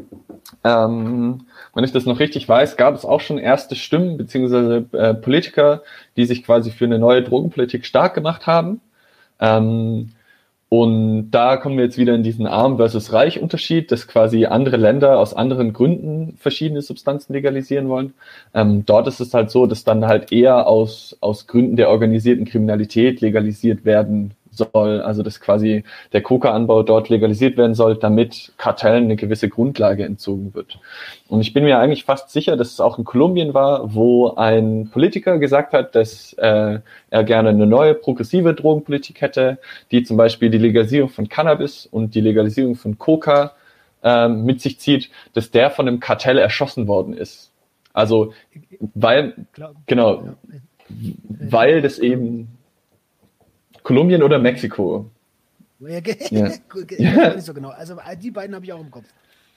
ähm, wenn ich das noch richtig weiß, gab es auch schon erste Stimmen beziehungsweise äh, Politiker, die sich quasi für eine neue Drogenpolitik stark gemacht haben. Ähm, und da kommen wir jetzt wieder in diesen Arm versus Reich Unterschied, dass quasi andere Länder aus anderen Gründen verschiedene Substanzen legalisieren wollen. Ähm, dort ist es halt so, dass dann halt eher aus, aus Gründen der organisierten Kriminalität legalisiert werden soll, also dass quasi der Coca-Anbau dort legalisiert werden soll, damit Kartellen eine gewisse Grundlage entzogen wird. Und ich bin mir eigentlich fast sicher, dass es auch in Kolumbien war, wo ein Politiker gesagt hat, dass äh, er gerne eine neue progressive Drogenpolitik hätte, die zum Beispiel die Legalisierung von Cannabis und die Legalisierung von Coca äh, mit sich zieht, dass der von einem Kartell erschossen worden ist. Also weil genau, weil das eben Kolumbien oder Mexiko? Ja, ja. ja. nicht so genau. Also die beiden habe ich auch im Kopf.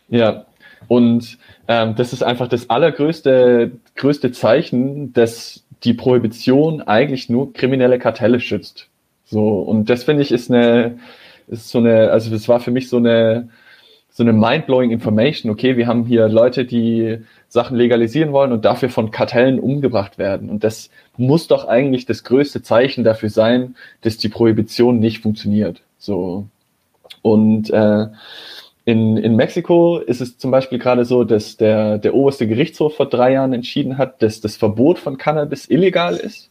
Ja, und ähm, das ist einfach das allergrößte größte Zeichen, dass die Prohibition eigentlich nur kriminelle Kartelle schützt. So, und das finde ich ist eine, ist so eine, also das war für mich so eine, so eine mind-blowing Information. Okay, wir haben hier Leute, die Sachen legalisieren wollen und dafür von Kartellen umgebracht werden. Und das muss doch eigentlich das größte Zeichen dafür sein, dass die Prohibition nicht funktioniert. So. Und äh, in, in Mexiko ist es zum Beispiel gerade so, dass der, der oberste Gerichtshof vor drei Jahren entschieden hat, dass das Verbot von Cannabis illegal ist.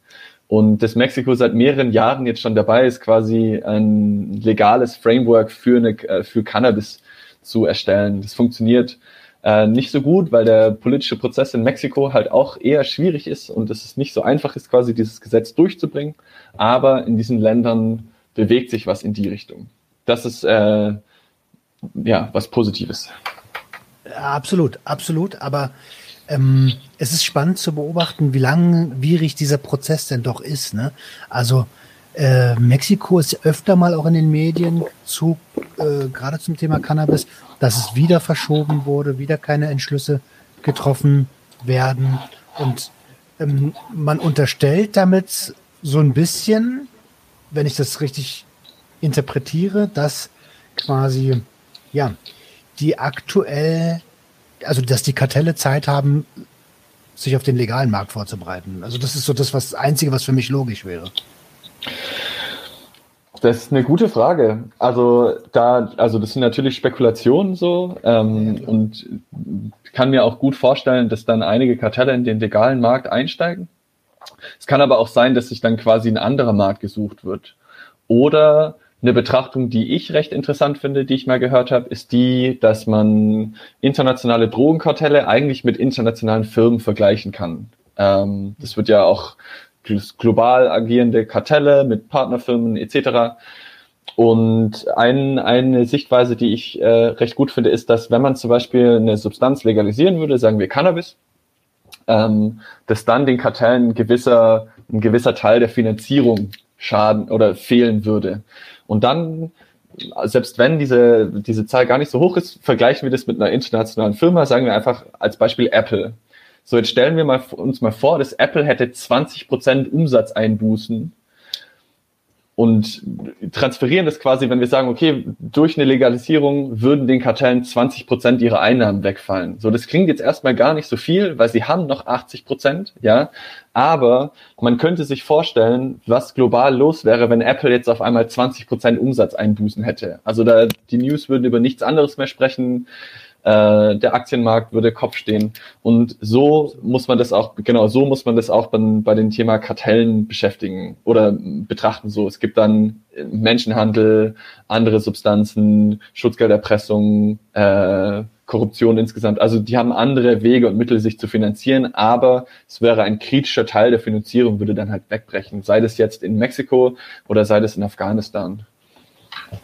Und dass Mexiko seit mehreren Jahren jetzt schon dabei ist, quasi ein legales Framework für, eine, äh, für Cannabis zu erstellen. Das funktioniert äh, nicht so gut, weil der politische Prozess in Mexiko halt auch eher schwierig ist und es ist nicht so einfach ist, quasi dieses Gesetz durchzubringen. Aber in diesen Ländern bewegt sich was in die Richtung. Das ist äh, ja was Positives. Absolut, absolut. Aber ähm, es ist spannend zu beobachten, wie langwierig dieser Prozess denn doch ist. Ne? Also äh, Mexiko ist öfter mal auch in den Medien zu äh, gerade zum Thema Cannabis, dass es wieder verschoben wurde, wieder keine Entschlüsse getroffen werden. Und ähm, man unterstellt damit so ein bisschen, wenn ich das richtig interpretiere, dass quasi, ja, die aktuell, also dass die Kartelle Zeit haben, sich auf den legalen Markt vorzubereiten. Also das ist so das, was das Einzige, was für mich logisch wäre. Das ist eine gute Frage. Also da, also das sind natürlich Spekulationen so ähm, und kann mir auch gut vorstellen, dass dann einige Kartelle in den legalen Markt einsteigen. Es kann aber auch sein, dass sich dann quasi ein anderer Markt gesucht wird. Oder eine Betrachtung, die ich recht interessant finde, die ich mal gehört habe, ist die, dass man internationale Drogenkartelle eigentlich mit internationalen Firmen vergleichen kann. Ähm, das wird ja auch global agierende Kartelle mit Partnerfirmen etc. Und ein, eine Sichtweise, die ich äh, recht gut finde, ist, dass wenn man zum Beispiel eine Substanz legalisieren würde, sagen wir Cannabis, ähm, dass dann den Kartellen ein gewisser, ein gewisser Teil der Finanzierung schaden oder fehlen würde. Und dann, selbst wenn diese, diese Zahl gar nicht so hoch ist, vergleichen wir das mit einer internationalen Firma, sagen wir einfach als Beispiel Apple. So, jetzt stellen wir mal, uns mal vor, dass Apple hätte 20% Umsatzeinbußen und transferieren das quasi, wenn wir sagen, okay, durch eine Legalisierung würden den Kartellen 20 Prozent ihrer Einnahmen wegfallen. So, das klingt jetzt erstmal gar nicht so viel, weil sie haben noch 80 Prozent, ja. Aber man könnte sich vorstellen, was global los wäre, wenn Apple jetzt auf einmal 20 Prozent Umsatzeinbußen hätte. Also da, die News würden über nichts anderes mehr sprechen äh, der Aktienmarkt würde Kopf stehen. Und so muss man das auch, genau, so muss man das auch bei, bei dem Thema Kartellen beschäftigen oder betrachten. So, es gibt dann Menschenhandel, andere Substanzen, Schutzgelderpressung, äh, Korruption insgesamt. Also die haben andere Wege und Mittel, sich zu finanzieren, aber es wäre ein kritischer Teil der Finanzierung, würde dann halt wegbrechen. Sei das jetzt in Mexiko oder sei das in Afghanistan.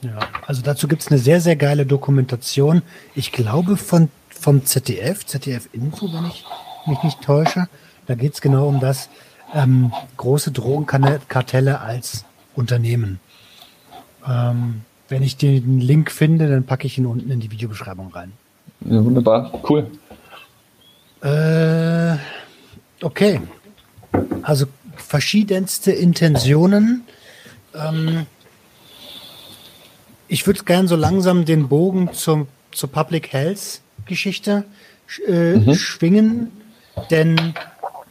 Ja, also dazu gibt es eine sehr, sehr geile Dokumentation. Ich glaube von, vom ZDF, ZDF Info, wenn ich mich nicht täusche. Da geht es genau um das ähm, große Drogenkartelle als Unternehmen. Ähm, wenn ich den Link finde, dann packe ich ihn unten in die Videobeschreibung rein. Ja, wunderbar, cool. Äh, okay. Also verschiedenste Intentionen. Ähm, ich würde gern so langsam den Bogen zum, zur Public Health Geschichte äh, mhm. schwingen, denn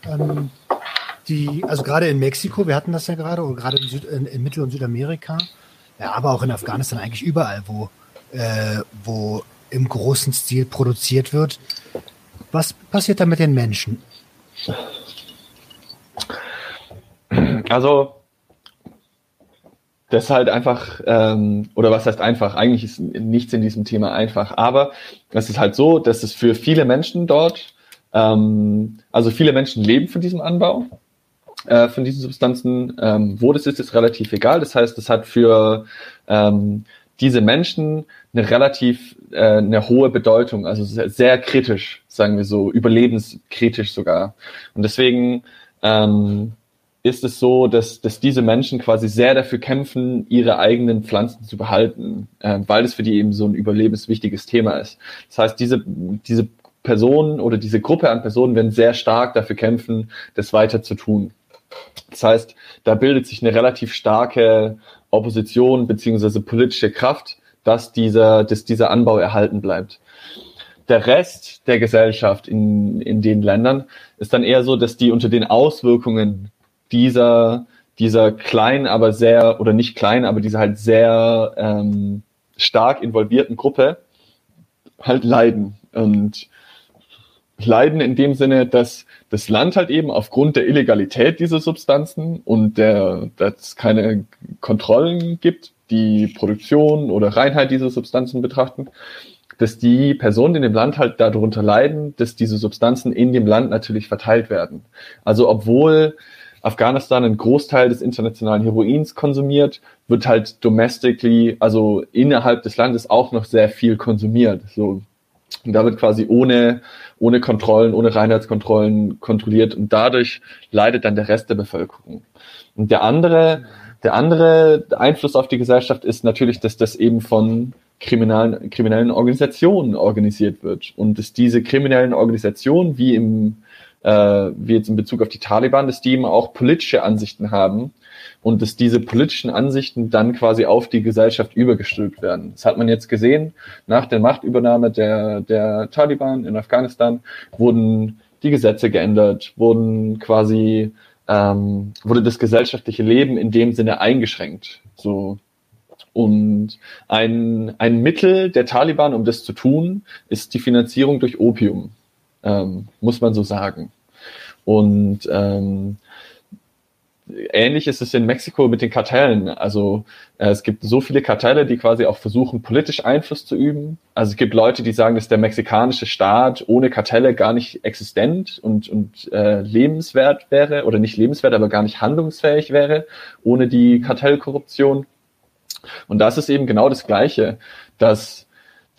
ähm, die, also gerade in Mexiko, wir hatten das ja gerade, oder gerade in, Süd, in, in, Mittel- und Südamerika, ja, aber auch in Afghanistan eigentlich überall, wo, äh, wo im großen Stil produziert wird. Was passiert da mit den Menschen? Also das halt einfach, ähm, oder was heißt einfach, eigentlich ist nichts in diesem Thema einfach, aber es ist halt so, dass es für viele Menschen dort, ähm, also viele Menschen leben von diesem Anbau, äh, von diesen Substanzen, ähm, wo das ist, ist relativ egal. Das heißt, es hat für ähm, diese Menschen eine relativ äh, eine hohe Bedeutung, also sehr, sehr kritisch, sagen wir so, überlebenskritisch sogar. Und deswegen ähm, ist es so, dass, dass diese Menschen quasi sehr dafür kämpfen, ihre eigenen Pflanzen zu behalten, äh, weil es für die eben so ein überlebenswichtiges Thema ist. Das heißt, diese, diese Personen oder diese Gruppe an Personen werden sehr stark dafür kämpfen, das weiter zu tun. Das heißt, da bildet sich eine relativ starke Opposition beziehungsweise politische Kraft, dass dieser, dass dieser Anbau erhalten bleibt. Der Rest der Gesellschaft in, in den Ländern ist dann eher so, dass die unter den Auswirkungen dieser, dieser kleinen, aber sehr, oder nicht klein, aber dieser halt sehr ähm, stark involvierten Gruppe halt leiden. Und leiden in dem Sinne, dass das Land halt eben aufgrund der Illegalität dieser Substanzen und der, dass es keine Kontrollen gibt, die Produktion oder Reinheit dieser Substanzen betrachten, dass die Personen in dem Land halt darunter leiden, dass diese Substanzen in dem Land natürlich verteilt werden. Also obwohl Afghanistan einen Großteil des internationalen Heroins konsumiert, wird halt domestically, also innerhalb des Landes auch noch sehr viel konsumiert. So, und da wird quasi ohne, ohne Kontrollen, ohne Reinheitskontrollen kontrolliert und dadurch leidet dann der Rest der Bevölkerung. Und der andere, der andere Einfluss auf die Gesellschaft ist natürlich, dass das eben von, kriminellen, kriminellen Organisationen organisiert wird und dass diese kriminellen Organisationen, wie im äh, wie jetzt in Bezug auf die Taliban, dass die eben auch politische Ansichten haben und dass diese politischen Ansichten dann quasi auf die Gesellschaft übergestülpt werden. Das hat man jetzt gesehen. Nach der Machtübernahme der, der Taliban in Afghanistan wurden die Gesetze geändert, wurden quasi ähm, wurde das gesellschaftliche Leben in dem Sinne eingeschränkt. So und ein, ein Mittel der Taliban, um das zu tun, ist die Finanzierung durch Opium, ähm, muss man so sagen. Und ähm, ähnlich ist es in Mexiko mit den Kartellen. Also äh, es gibt so viele Kartelle, die quasi auch versuchen, politisch Einfluss zu üben. Also es gibt Leute, die sagen, dass der mexikanische Staat ohne Kartelle gar nicht existent und, und äh, lebenswert wäre oder nicht lebenswert, aber gar nicht handlungsfähig wäre ohne die Kartellkorruption. Und das ist eben genau das Gleiche, dass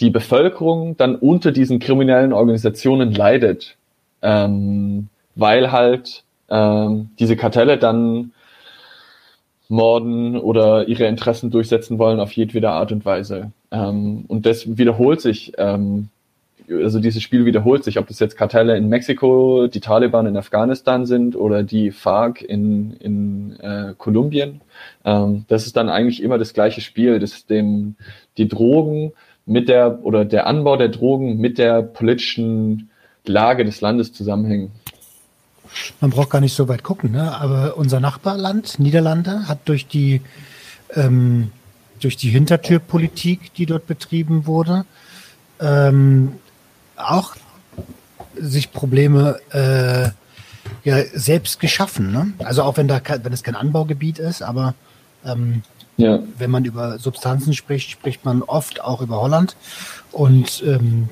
die Bevölkerung dann unter diesen kriminellen Organisationen leidet, ähm, weil halt ähm, diese Kartelle dann morden oder ihre Interessen durchsetzen wollen auf jedwede Art und Weise. Ähm, und das wiederholt sich, ähm, also dieses Spiel wiederholt sich, ob das jetzt Kartelle in Mexiko, die Taliban in Afghanistan sind oder die FARC in, in äh, Kolumbien. Ähm, das ist dann eigentlich immer das gleiche Spiel, dass dem die Drogen mit der oder der Anbau der Drogen mit der politischen Lage des Landes zusammenhängen. Man braucht gar nicht so weit gucken, ne? aber unser Nachbarland, Niederlande, hat durch die, ähm, durch die Hintertürpolitik, die dort betrieben wurde, ähm, auch sich Probleme äh, ja, selbst geschaffen. Ne? Also auch wenn da wenn es kein Anbaugebiet ist, aber ähm, ja. wenn man über Substanzen spricht, spricht man oft auch über Holland. Und ähm,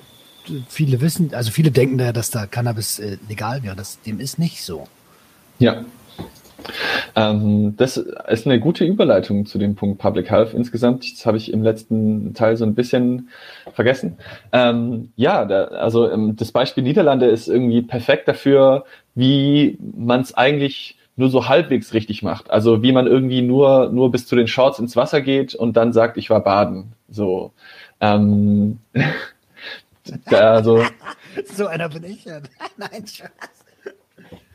viele wissen, also viele denken da, dass da Cannabis äh, legal wäre. Das, dem ist nicht so. Ja. Ähm, das ist eine gute Überleitung zu dem Punkt Public Health insgesamt. Das habe ich im letzten Teil so ein bisschen vergessen. Ähm, ja, da, also ähm, das Beispiel Niederlande ist irgendwie perfekt dafür, wie man es eigentlich nur so halbwegs richtig macht. Also wie man irgendwie nur nur bis zu den Shorts ins Wasser geht und dann sagt, ich war baden. So. Ähm, also, so einer bin ich ja. Nein, Spaß.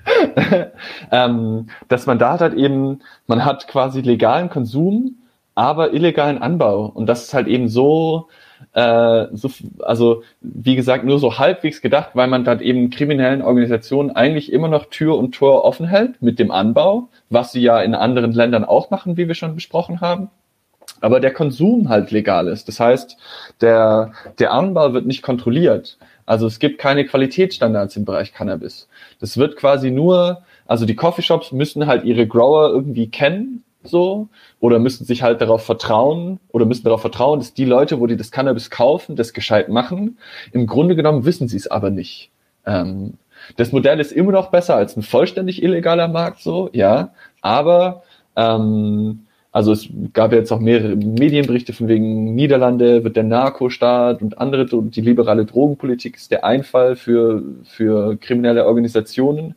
ähm, dass man da halt eben, man hat quasi legalen Konsum, aber illegalen Anbau. Und das ist halt eben so, äh, so, also wie gesagt, nur so halbwegs gedacht, weil man dann eben kriminellen Organisationen eigentlich immer noch Tür und Tor offen hält mit dem Anbau, was sie ja in anderen Ländern auch machen, wie wir schon besprochen haben aber der Konsum halt legal ist. Das heißt, der, der Anbau wird nicht kontrolliert. Also es gibt keine Qualitätsstandards im Bereich Cannabis. Das wird quasi nur, also die Coffeeshops müssen halt ihre Grower irgendwie kennen, so, oder müssen sich halt darauf vertrauen, oder müssen darauf vertrauen, dass die Leute, wo die das Cannabis kaufen, das gescheit machen. Im Grunde genommen wissen sie es aber nicht. Ähm, das Modell ist immer noch besser als ein vollständig illegaler Markt, so, ja, aber ähm, also es gab jetzt auch mehrere Medienberichte von wegen Niederlande wird der Narkostaat und andere, die liberale Drogenpolitik ist der Einfall für, für kriminelle Organisationen.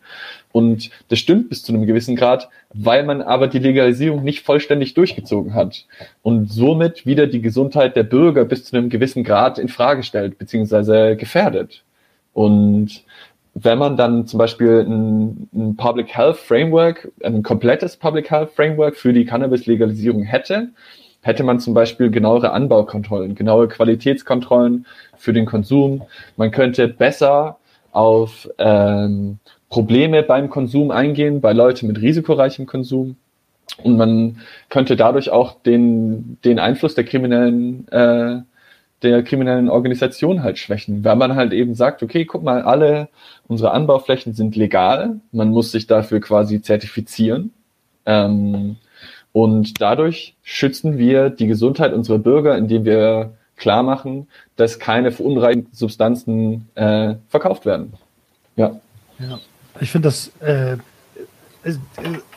Und das stimmt bis zu einem gewissen Grad, weil man aber die Legalisierung nicht vollständig durchgezogen hat und somit wieder die Gesundheit der Bürger bis zu einem gewissen Grad in Frage stellt, beziehungsweise gefährdet. Und wenn man dann zum Beispiel ein, ein, Public Health Framework, ein komplettes Public Health Framework für die Cannabis-Legalisierung hätte, hätte man zum Beispiel genauere Anbaukontrollen, genaue Qualitätskontrollen für den Konsum. Man könnte besser auf ähm, Probleme beim Konsum eingehen, bei Leuten mit risikoreichem Konsum. Und man könnte dadurch auch den, den Einfluss der kriminellen äh, der kriminellen Organisation halt schwächen, weil man halt eben sagt, okay, guck mal, alle unsere Anbauflächen sind legal, man muss sich dafür quasi zertifizieren. Ähm, und dadurch schützen wir die Gesundheit unserer Bürger, indem wir klar machen, dass keine verunreinigten Substanzen äh, verkauft werden. Ja. ja. Ich finde das, äh, äh,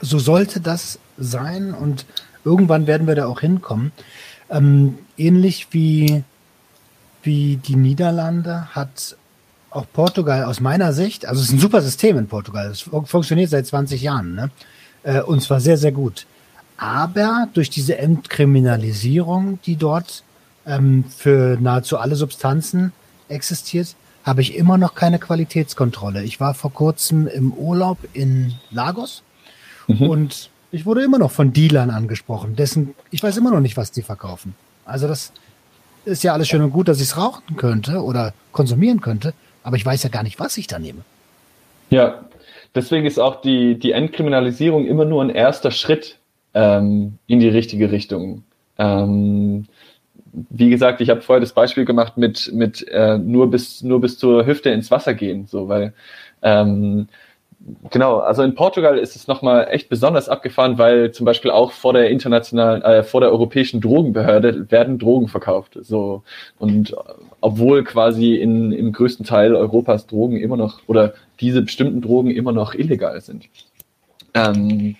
so sollte das sein und irgendwann werden wir da auch hinkommen. Ähm, ähnlich wie wie die Niederlande hat auch Portugal aus meiner Sicht, also es ist ein super System in Portugal, es funktioniert seit 20 Jahren, ne? Äh, und zwar sehr, sehr gut. Aber durch diese Entkriminalisierung, die dort ähm, für nahezu alle Substanzen existiert, habe ich immer noch keine Qualitätskontrolle. Ich war vor kurzem im Urlaub in Lagos mhm. und ich wurde immer noch von Dealern angesprochen. Dessen, ich weiß immer noch nicht, was die verkaufen. Also das ist ja alles schön und gut, dass ich es rauchen könnte oder konsumieren könnte, aber ich weiß ja gar nicht, was ich da nehme. Ja, deswegen ist auch die, die Entkriminalisierung immer nur ein erster Schritt ähm, in die richtige Richtung. Ähm, wie gesagt, ich habe vorher das Beispiel gemacht mit, mit äh, nur, bis, nur bis zur Hüfte ins Wasser gehen, so, weil ähm, genau, also in Portugal ist es nochmal echt besonders abgefahren, weil zum Beispiel auch vor der internationalen, äh, vor der europäischen Drogenbehörde werden Drogen verkauft. So und obwohl quasi in, im größten Teil Europas Drogen immer noch oder diese bestimmten Drogen immer noch illegal sind. Ähm,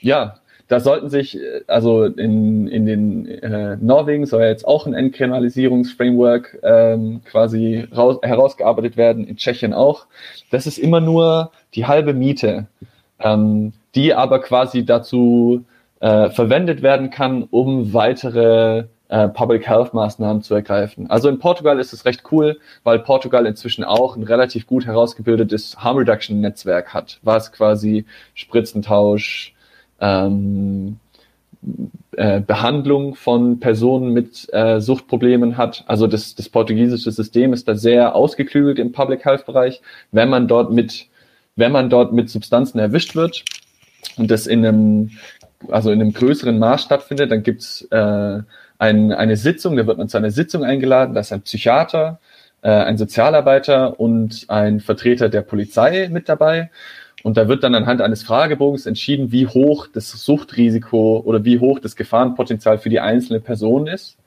ja, da sollten sich, also in, in den äh, Norwegen soll jetzt auch ein Entkriminalisierungsframework ähm, quasi raus, herausgearbeitet werden, in Tschechien auch. Das ist immer nur die halbe Miete, ähm, die aber quasi dazu äh, verwendet werden kann, um weitere äh, Public Health Maßnahmen zu ergreifen. Also in Portugal ist es recht cool, weil Portugal inzwischen auch ein relativ gut herausgebildetes Harm Reduction Netzwerk hat, was quasi Spritzentausch, ähm, äh, Behandlung von Personen mit äh, Suchtproblemen hat. Also das, das portugiesische System ist da sehr ausgeklügelt im Public Health Bereich. Wenn man dort mit, wenn man dort mit Substanzen erwischt wird und das in einem, also in einem größeren Maß stattfindet, dann gibt's äh, ein, eine Sitzung, da wird man zu einer Sitzung eingeladen, da ist ein Psychiater, äh, ein Sozialarbeiter und ein Vertreter der Polizei mit dabei. Und da wird dann anhand eines Fragebogens entschieden, wie hoch das Suchtrisiko oder wie hoch das Gefahrenpotenzial für die einzelne Person ist.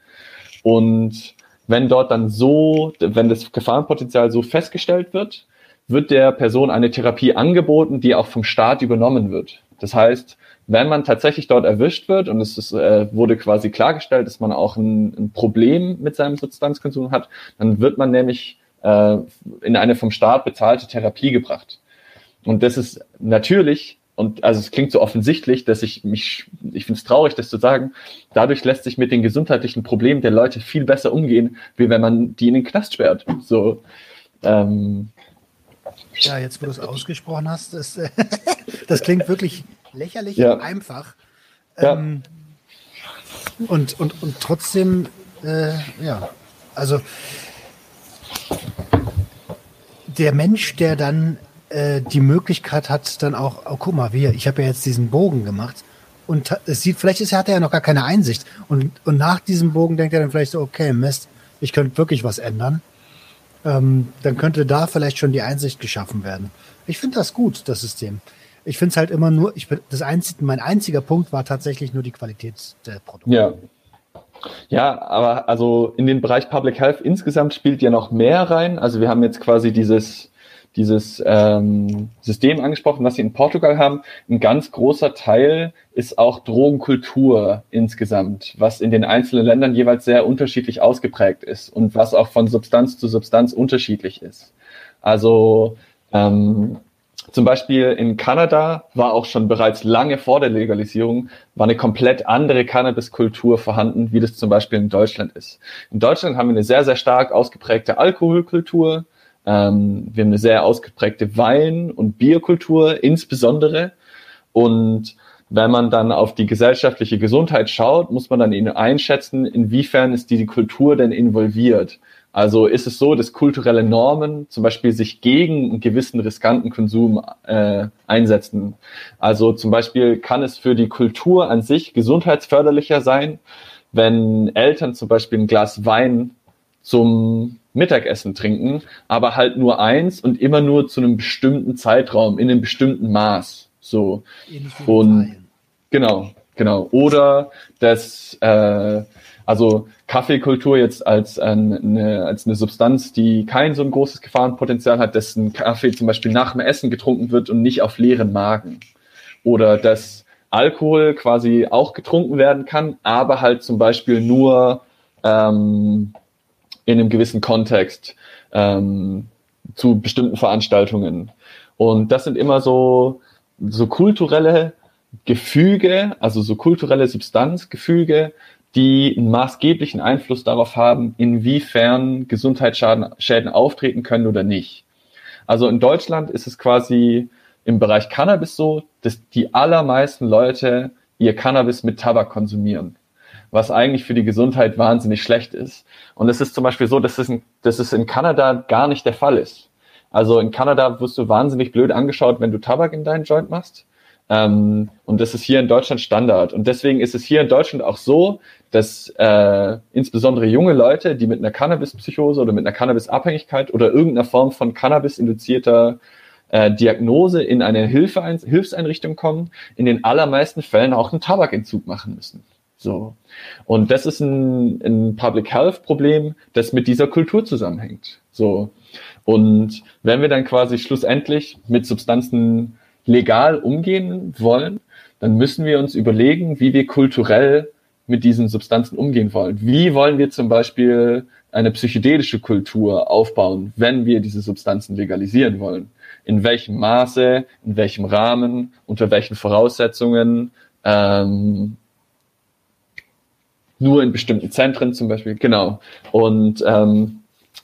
Und wenn dort dann so, wenn das Gefahrenpotenzial so festgestellt wird, wird der Person eine Therapie angeboten, die auch vom Staat übernommen wird. Das heißt, wenn man tatsächlich dort erwischt wird und es ist, äh, wurde quasi klargestellt, dass man auch ein, ein, Problem mit seinem Substanzkonsum hat, dann wird man nämlich äh, in eine vom Staat bezahlte Therapie gebracht. Und das ist natürlich, und also es klingt so offensichtlich, dass ich mich, ich finde es traurig, das zu sagen, dadurch lässt sich mit den gesundheitlichen Problemen der Leute viel besser umgehen, wie wenn man die in den Knast sperrt. So, ähm, ja, jetzt wo du es ausgesprochen hast, das, das klingt wirklich lächerlich ja. einfach. Ähm, ja. und, und, und trotzdem, äh, ja, also der Mensch, der dann äh, die Möglichkeit hat, dann auch, oh guck mal, wir, ich habe ja jetzt diesen Bogen gemacht und es sieht, vielleicht ist, hat er ja noch gar keine Einsicht und, und nach diesem Bogen denkt er dann vielleicht so, okay, Mist, ich könnte wirklich was ändern. Ähm, dann könnte da vielleicht schon die Einsicht geschaffen werden. Ich finde das gut, das System. Ich finde es halt immer nur, ich das einzige, mein einziger Punkt war tatsächlich nur die Qualität der Produkte. Ja. Ja, aber also in den Bereich Public Health insgesamt spielt ja noch mehr rein. Also wir haben jetzt quasi dieses dieses ähm, System angesprochen, was sie in Portugal haben. Ein ganz großer Teil ist auch Drogenkultur insgesamt, was in den einzelnen Ländern jeweils sehr unterschiedlich ausgeprägt ist und was auch von Substanz zu Substanz unterschiedlich ist. Also ähm, zum Beispiel in Kanada war auch schon bereits lange vor der Legalisierung war eine komplett andere Cannabiskultur vorhanden, wie das zum Beispiel in Deutschland ist. In Deutschland haben wir eine sehr, sehr stark ausgeprägte Alkoholkultur, ähm, wir haben eine sehr ausgeprägte Wein- und Bierkultur insbesondere. Und wenn man dann auf die gesellschaftliche Gesundheit schaut, muss man dann eben einschätzen, inwiefern ist die, die Kultur denn involviert. Also ist es so, dass kulturelle Normen zum Beispiel sich gegen einen gewissen riskanten Konsum äh, einsetzen. Also zum Beispiel kann es für die Kultur an sich gesundheitsförderlicher sein, wenn Eltern zum Beispiel ein Glas Wein zum Mittagessen trinken, aber halt nur eins und immer nur zu einem bestimmten Zeitraum, in einem bestimmten Maß. So. Und genau, genau. Oder das, äh, also Kaffeekultur jetzt als eine, als eine Substanz, die kein so ein großes Gefahrenpotenzial hat, dass ein Kaffee zum Beispiel nach dem Essen getrunken wird und nicht auf leeren Magen. Oder dass Alkohol quasi auch getrunken werden kann, aber halt zum Beispiel nur ähm, in einem gewissen Kontext ähm, zu bestimmten Veranstaltungen. Und das sind immer so, so kulturelle Gefüge, also so kulturelle Substanzgefüge, die einen maßgeblichen Einfluss darauf haben, inwiefern Gesundheitsschäden auftreten können oder nicht. Also in Deutschland ist es quasi im Bereich Cannabis so, dass die allermeisten Leute ihr Cannabis mit Tabak konsumieren, was eigentlich für die Gesundheit wahnsinnig schlecht ist. Und es ist zum Beispiel so, dass es, in, dass es in Kanada gar nicht der Fall ist. Also in Kanada wirst du wahnsinnig blöd angeschaut, wenn du Tabak in deinen Joint machst. Ähm, und das ist hier in Deutschland Standard. Und deswegen ist es hier in Deutschland auch so, dass äh, insbesondere junge Leute, die mit einer Cannabis-Psychose oder mit einer Cannabis-Abhängigkeit oder irgendeiner Form von Cannabis-induzierter äh, Diagnose in eine Hilfe Hilfseinrichtung kommen, in den allermeisten Fällen auch einen Tabakentzug machen müssen. So. Und das ist ein, ein Public Health Problem, das mit dieser Kultur zusammenhängt. So. Und wenn wir dann quasi schlussendlich mit Substanzen legal umgehen wollen, dann müssen wir uns überlegen, wie wir kulturell mit diesen Substanzen umgehen wollen. Wie wollen wir zum Beispiel eine psychedelische Kultur aufbauen, wenn wir diese Substanzen legalisieren wollen? In welchem Maße, in welchem Rahmen, unter welchen Voraussetzungen, ähm, nur in bestimmten Zentren zum Beispiel, genau. Und ähm,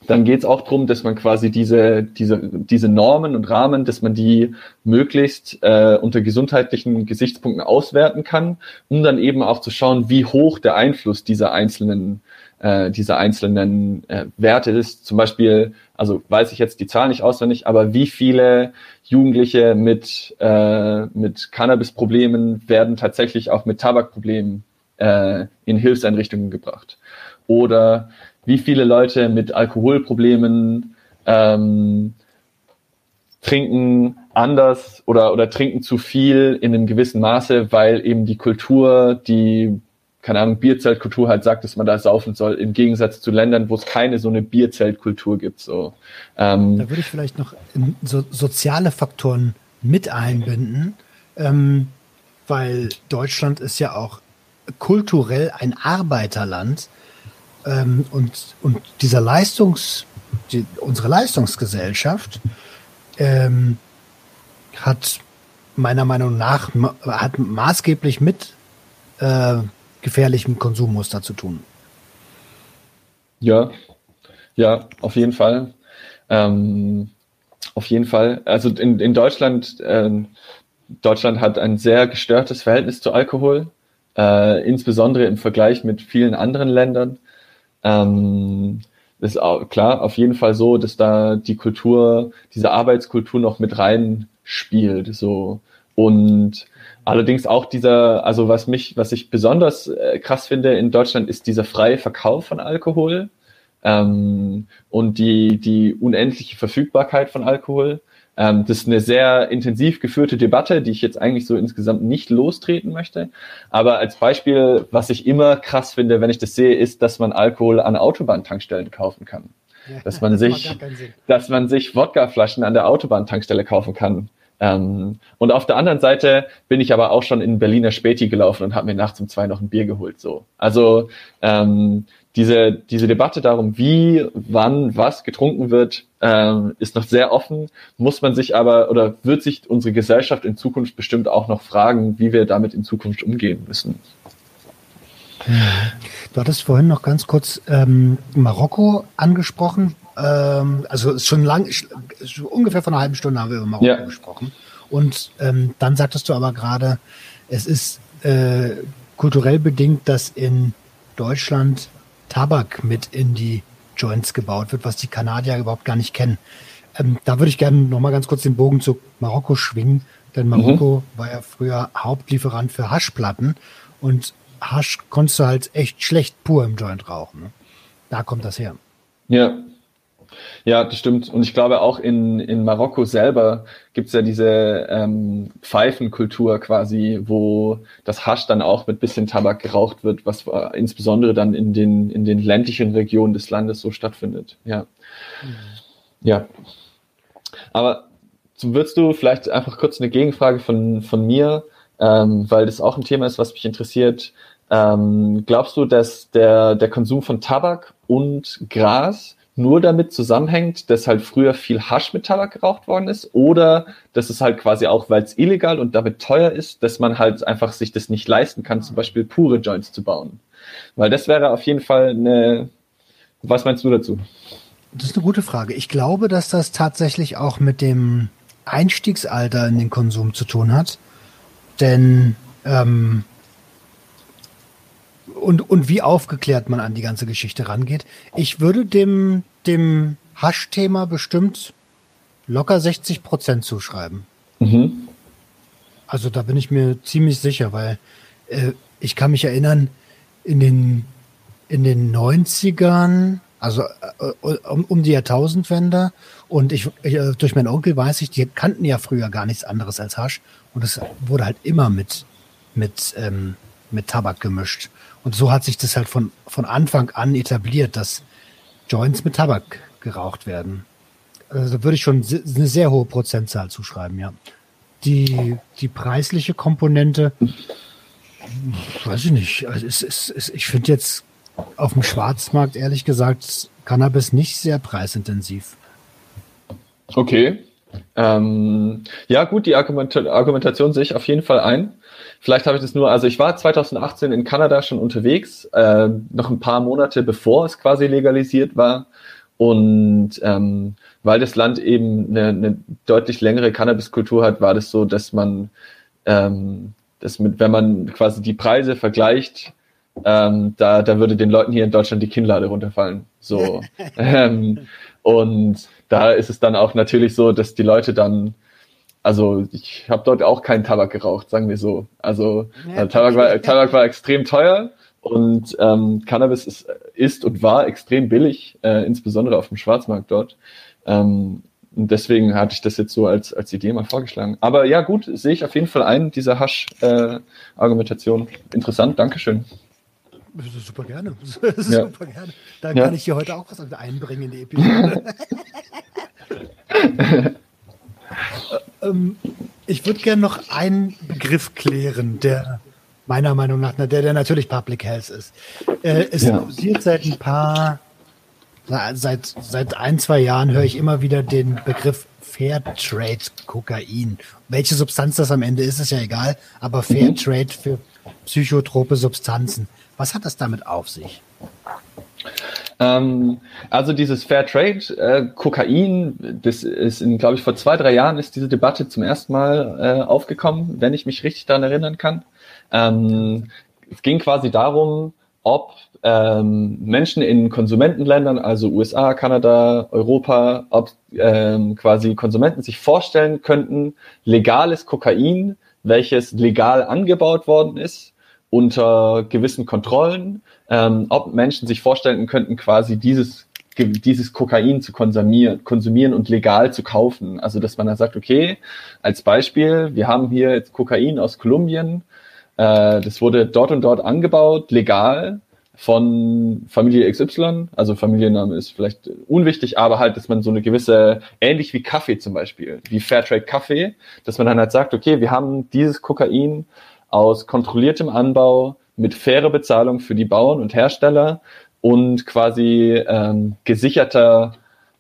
dann geht es auch darum, dass man quasi diese, diese, diese Normen und Rahmen, dass man die möglichst äh, unter gesundheitlichen Gesichtspunkten auswerten kann, um dann eben auch zu schauen, wie hoch der Einfluss dieser einzelnen äh, dieser einzelnen äh, Werte ist. Zum Beispiel, also weiß ich jetzt die Zahl nicht auswendig, aber wie viele Jugendliche mit, äh, mit Cannabis-Problemen werden tatsächlich auch mit Tabakproblemen äh, in Hilfseinrichtungen gebracht? Oder wie viele Leute mit Alkoholproblemen ähm, trinken anders oder, oder trinken zu viel in einem gewissen Maße, weil eben die Kultur, die, keine Ahnung, Bierzeltkultur halt sagt, dass man da saufen soll, im Gegensatz zu Ländern, wo es keine so eine Bierzeltkultur gibt. So. Ähm, da würde ich vielleicht noch so soziale Faktoren mit einbinden, ähm, weil Deutschland ist ja auch kulturell ein Arbeiterland ähm, und, und dieser Leistungs, die, unsere Leistungsgesellschaft ähm, hat meiner Meinung nach hat maßgeblich mit äh, gefährlichem Konsummuster zu tun. Ja, ja, auf jeden Fall. Ähm, auf jeden Fall. Also in, in Deutschland, äh, Deutschland hat ein sehr gestörtes Verhältnis zu Alkohol, äh, insbesondere im Vergleich mit vielen anderen Ländern. Ähm, ist auch, klar auf jeden Fall so, dass da die Kultur, diese Arbeitskultur noch mit rein spielt. So. Und allerdings auch dieser, also was mich, was ich besonders äh, krass finde in Deutschland, ist dieser freie Verkauf von Alkohol ähm, und die, die unendliche Verfügbarkeit von Alkohol. Ähm, das ist eine sehr intensiv geführte Debatte, die ich jetzt eigentlich so insgesamt nicht lostreten möchte. Aber als Beispiel, was ich immer krass finde, wenn ich das sehe, ist, dass man Alkohol an Autobahntankstellen kaufen kann. Ja, dass man das sich, dass man sich Wodkaflaschen an der Autobahntankstelle kaufen kann. Ähm, und auf der anderen Seite bin ich aber auch schon in Berliner Späti gelaufen und habe mir nachts um zwei noch ein Bier geholt. So, also ähm, diese, diese Debatte darum, wie, wann, was getrunken wird, ähm, ist noch sehr offen, muss man sich aber oder wird sich unsere Gesellschaft in Zukunft bestimmt auch noch fragen, wie wir damit in Zukunft umgehen müssen. Du hattest vorhin noch ganz kurz ähm, Marokko angesprochen. Ähm, also schon lang, ungefähr vor einer halben Stunde haben wir über Marokko ja. gesprochen. Und ähm, dann sagtest du aber gerade, es ist äh, kulturell bedingt, dass in Deutschland Tabak mit in die Joints gebaut wird, was die Kanadier überhaupt gar nicht kennen. Ähm, da würde ich gerne noch mal ganz kurz den Bogen zu Marokko schwingen, denn Marokko mhm. war ja früher Hauptlieferant für Haschplatten und Hasch konntest du halt echt schlecht pur im Joint rauchen. Ne? Da kommt das her. Ja, ja, das stimmt. Und ich glaube auch in, in Marokko selber gibt's ja diese ähm, Pfeifenkultur quasi, wo das Hasch dann auch mit bisschen Tabak geraucht wird, was insbesondere dann in den, in den ländlichen Regionen des Landes so stattfindet. Ja. Mhm. Ja. Aber würdest du vielleicht einfach kurz eine Gegenfrage von, von mir, ähm, weil das auch ein Thema ist, was mich interessiert. Ähm, glaubst du, dass der, der Konsum von Tabak und Gras nur damit zusammenhängt, dass halt früher viel Hasch mit Tabak geraucht worden ist oder dass es halt quasi auch, weil es illegal und damit teuer ist, dass man halt einfach sich das nicht leisten kann, zum Beispiel pure Joints zu bauen. Weil das wäre auf jeden Fall eine, was meinst du dazu? Das ist eine gute Frage. Ich glaube, dass das tatsächlich auch mit dem Einstiegsalter in den Konsum zu tun hat. Denn ähm, und, und wie aufgeklärt man an die ganze Geschichte rangeht. Ich würde dem, dem Hasch-Thema bestimmt locker 60 Prozent zuschreiben. Mhm. Also da bin ich mir ziemlich sicher, weil äh, ich kann mich erinnern, in den, in den 90ern, also äh, um, um die Jahrtausendwende, und ich, ich, äh, durch meinen Onkel weiß ich, die kannten ja früher gar nichts anderes als Hasch. Und es wurde halt immer mit, mit, ähm, mit Tabak gemischt. Und so hat sich das halt von, von Anfang an etabliert, dass Joints mit Tabak geraucht werden. Also da würde ich schon eine sehr hohe Prozentzahl zuschreiben, ja. Die, die preisliche Komponente, weiß ich nicht. Also es, es, es, ich finde jetzt auf dem Schwarzmarkt ehrlich gesagt Cannabis nicht sehr preisintensiv. Okay. Ähm, ja, gut, die Argumentation sehe ich auf jeden Fall ein. Vielleicht habe ich das nur, also ich war 2018 in Kanada schon unterwegs, äh, noch ein paar Monate bevor es quasi legalisiert war. Und ähm, weil das Land eben eine, eine deutlich längere Cannabiskultur hat, war das so, dass man, ähm, das mit, wenn man quasi die Preise vergleicht, ähm, da, da würde den Leuten hier in Deutschland die Kinnlade runterfallen. So. ähm, und da ist es dann auch natürlich so, dass die Leute dann also ich habe dort auch keinen Tabak geraucht, sagen wir so. Also ja, Tabak, war, Tabak war extrem teuer und ähm, Cannabis ist, ist und war extrem billig, äh, insbesondere auf dem Schwarzmarkt dort. Ähm, und deswegen hatte ich das jetzt so als, als Idee mal vorgeschlagen. Aber ja, gut, sehe ich auf jeden Fall ein, diese Hasch-Argumentation. Äh, Interessant, Dankeschön. Super gerne. Super ja. gerne. Da ja. kann ich hier heute auch was einbringen in die Episode. ähm, ich würde gerne noch einen Begriff klären, der meiner Meinung nach, der, der natürlich Public Health ist. Äh, es ja. kursiert seit ein paar, seit, seit ein, zwei Jahren höre ich immer wieder den Begriff Fairtrade Kokain. Welche Substanz das am Ende ist, ist ja egal, aber Fairtrade mhm. für psychotrope Substanzen. Was hat das damit auf sich? Ähm, also dieses Fair Trade, äh, Kokain, das ist, glaube ich, vor zwei, drei Jahren ist diese Debatte zum ersten Mal äh, aufgekommen, wenn ich mich richtig daran erinnern kann. Ähm, es ging quasi darum, ob ähm, Menschen in Konsumentenländern, also USA, Kanada, Europa, ob ähm, quasi Konsumenten sich vorstellen könnten, legales Kokain, welches legal angebaut worden ist, unter gewissen Kontrollen, ähm, ob Menschen sich vorstellen könnten, quasi dieses dieses Kokain zu konsumieren, konsumieren und legal zu kaufen. Also dass man dann sagt, okay, als Beispiel, wir haben hier jetzt Kokain aus Kolumbien, äh, das wurde dort und dort angebaut, legal von Familie XY, also Familienname ist vielleicht unwichtig, aber halt, dass man so eine gewisse, ähnlich wie Kaffee zum Beispiel, wie Fairtrade Kaffee, dass man dann halt sagt, okay, wir haben dieses Kokain aus kontrolliertem Anbau mit fairer Bezahlung für die Bauern und Hersteller und quasi ähm, gesicherter,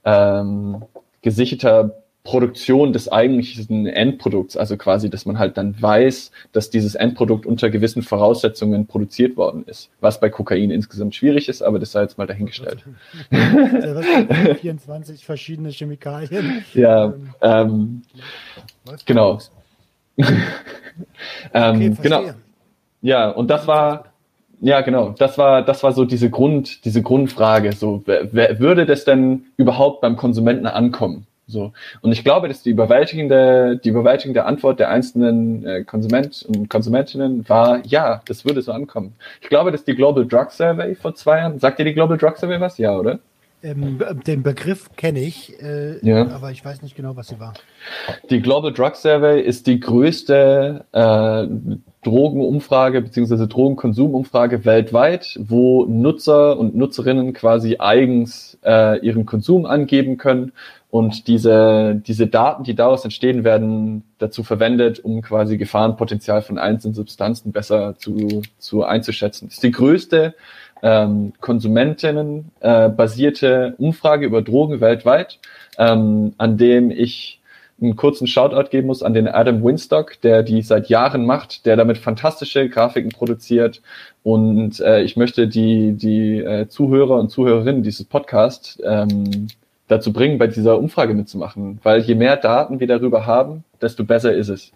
ähm, gesicherter Produktion des eigentlichen Endprodukts, also quasi, dass man halt dann weiß, dass dieses Endprodukt unter gewissen Voraussetzungen produziert worden ist, was bei Kokain insgesamt schwierig ist, aber das sei jetzt mal dahingestellt. 24 verschiedene Chemikalien. Ja, ähm, genau. ähm, okay, genau. Ja, und das war, ja, genau, das war, das war so diese Grund, diese Grundfrage. So, wer, wer würde das denn überhaupt beim Konsumenten ankommen? So. Und ich glaube, dass die überwältigende, die überwältigende Antwort der einzelnen äh, Konsument und Konsumentinnen war, ja, das würde so ankommen. Ich glaube, dass die Global Drug Survey vor zwei Jahren, sagt dir die Global Drug Survey was? Ja, oder? Ähm, den Begriff kenne ich, äh, ja. aber ich weiß nicht genau, was sie war. Die Global Drug Survey ist die größte äh, Drogenumfrage beziehungsweise Drogenkonsumumfrage weltweit, wo Nutzer und Nutzerinnen quasi eigens äh, ihren Konsum angeben können und diese, diese Daten, die daraus entstehen, werden dazu verwendet, um quasi Gefahrenpotenzial von einzelnen Substanzen besser zu, zu einzuschätzen. Das ist die größte ähm, Konsumentinnen äh, basierte Umfrage über Drogen weltweit, ähm, an dem ich einen kurzen Shoutout geben muss an den Adam Winstock, der die seit Jahren macht, der damit fantastische Grafiken produziert. Und äh, ich möchte die, die äh, Zuhörer und Zuhörerinnen dieses Podcasts ähm, dazu bringen, bei dieser Umfrage mitzumachen. Weil je mehr Daten wir darüber haben, desto besser ist es.